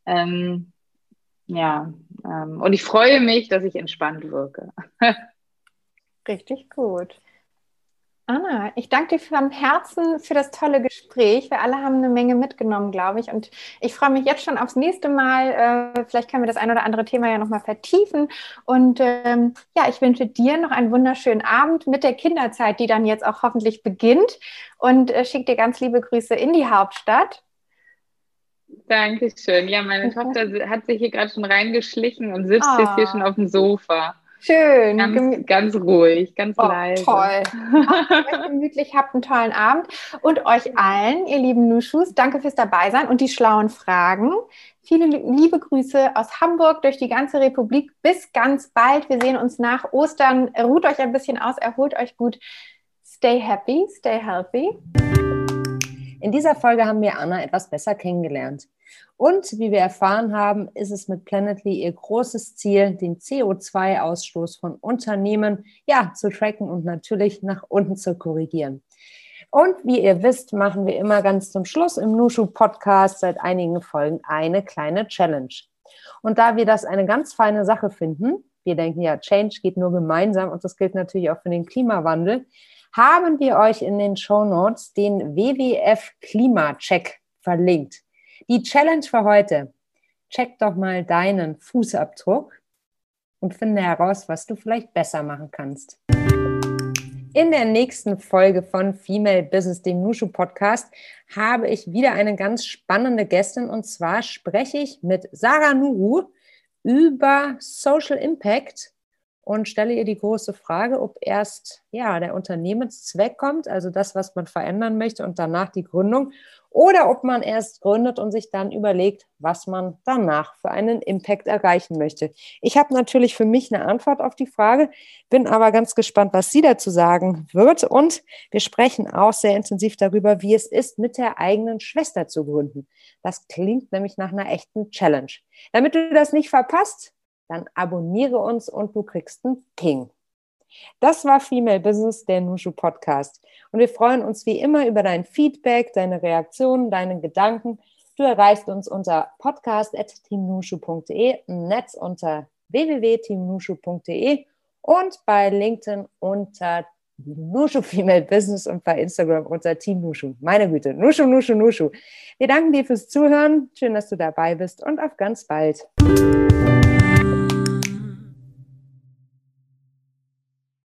Ähm, ja, ähm, und ich freue mich, dass ich entspannt wirke. Richtig gut. Anna, ich danke dir von Herzen für das tolle Gespräch. Wir alle haben eine Menge mitgenommen, glaube ich. Und ich freue mich jetzt schon aufs nächste Mal. Äh, vielleicht können wir das ein oder andere Thema ja nochmal vertiefen. Und ähm, ja, ich wünsche dir noch einen wunderschönen Abend mit der Kinderzeit, die dann jetzt auch hoffentlich beginnt. Und äh, schicke dir ganz liebe Grüße in die Hauptstadt. Dankeschön. Ja, meine Tochter hat sich hier gerade schon reingeschlichen und sitzt oh. jetzt hier schon auf dem Sofa. Schön. Ganz, ganz ruhig, ganz oh, leise. Toll. Macht gemütlich, habt einen tollen Abend. Und euch allen, ihr lieben Nuschus, danke fürs Dabeisein und die schlauen Fragen. Viele liebe Grüße aus Hamburg durch die ganze Republik. Bis ganz bald. Wir sehen uns nach Ostern. Ruht euch ein bisschen aus, erholt euch gut. Stay happy, stay healthy. In dieser Folge haben wir Anna etwas besser kennengelernt. Und wie wir erfahren haben, ist es mit Planetly ihr großes Ziel, den CO2-Ausstoß von Unternehmen ja zu tracken und natürlich nach unten zu korrigieren. Und wie ihr wisst, machen wir immer ganz zum Schluss im Nushu Podcast seit einigen Folgen eine kleine Challenge. Und da wir das eine ganz feine Sache finden, wir denken ja, Change geht nur gemeinsam und das gilt natürlich auch für den Klimawandel, haben wir euch in den Show Notes den WWF Klimacheck verlinkt. Die Challenge für heute. Check doch mal deinen Fußabdruck und finde heraus, was du vielleicht besser machen kannst. In der nächsten Folge von Female Business, dem Nushu Podcast, habe ich wieder eine ganz spannende Gästin und zwar spreche ich mit Sarah Nuru über Social Impact und stelle ihr die große Frage, ob erst ja, der Unternehmenszweck kommt, also das, was man verändern möchte und danach die Gründung, oder ob man erst gründet und sich dann überlegt, was man danach für einen Impact erreichen möchte. Ich habe natürlich für mich eine Antwort auf die Frage, bin aber ganz gespannt, was sie dazu sagen wird. Und wir sprechen auch sehr intensiv darüber, wie es ist, mit der eigenen Schwester zu gründen. Das klingt nämlich nach einer echten Challenge. Damit du das nicht verpasst, dann abonniere uns und du kriegst einen Ping. Das war Female Business, der Nushu Podcast. Und wir freuen uns wie immer über dein Feedback, deine Reaktionen, deine Gedanken. Du erreichst uns unter podcast.teamnushu.de, im Netz unter www.teamnushu.de und bei LinkedIn unter Nushu Female Business und bei Instagram unter Team Nushu. Meine Güte, Nushu, Nushu, Nushu. Wir danken dir fürs Zuhören. Schön, dass du dabei bist und auf ganz bald.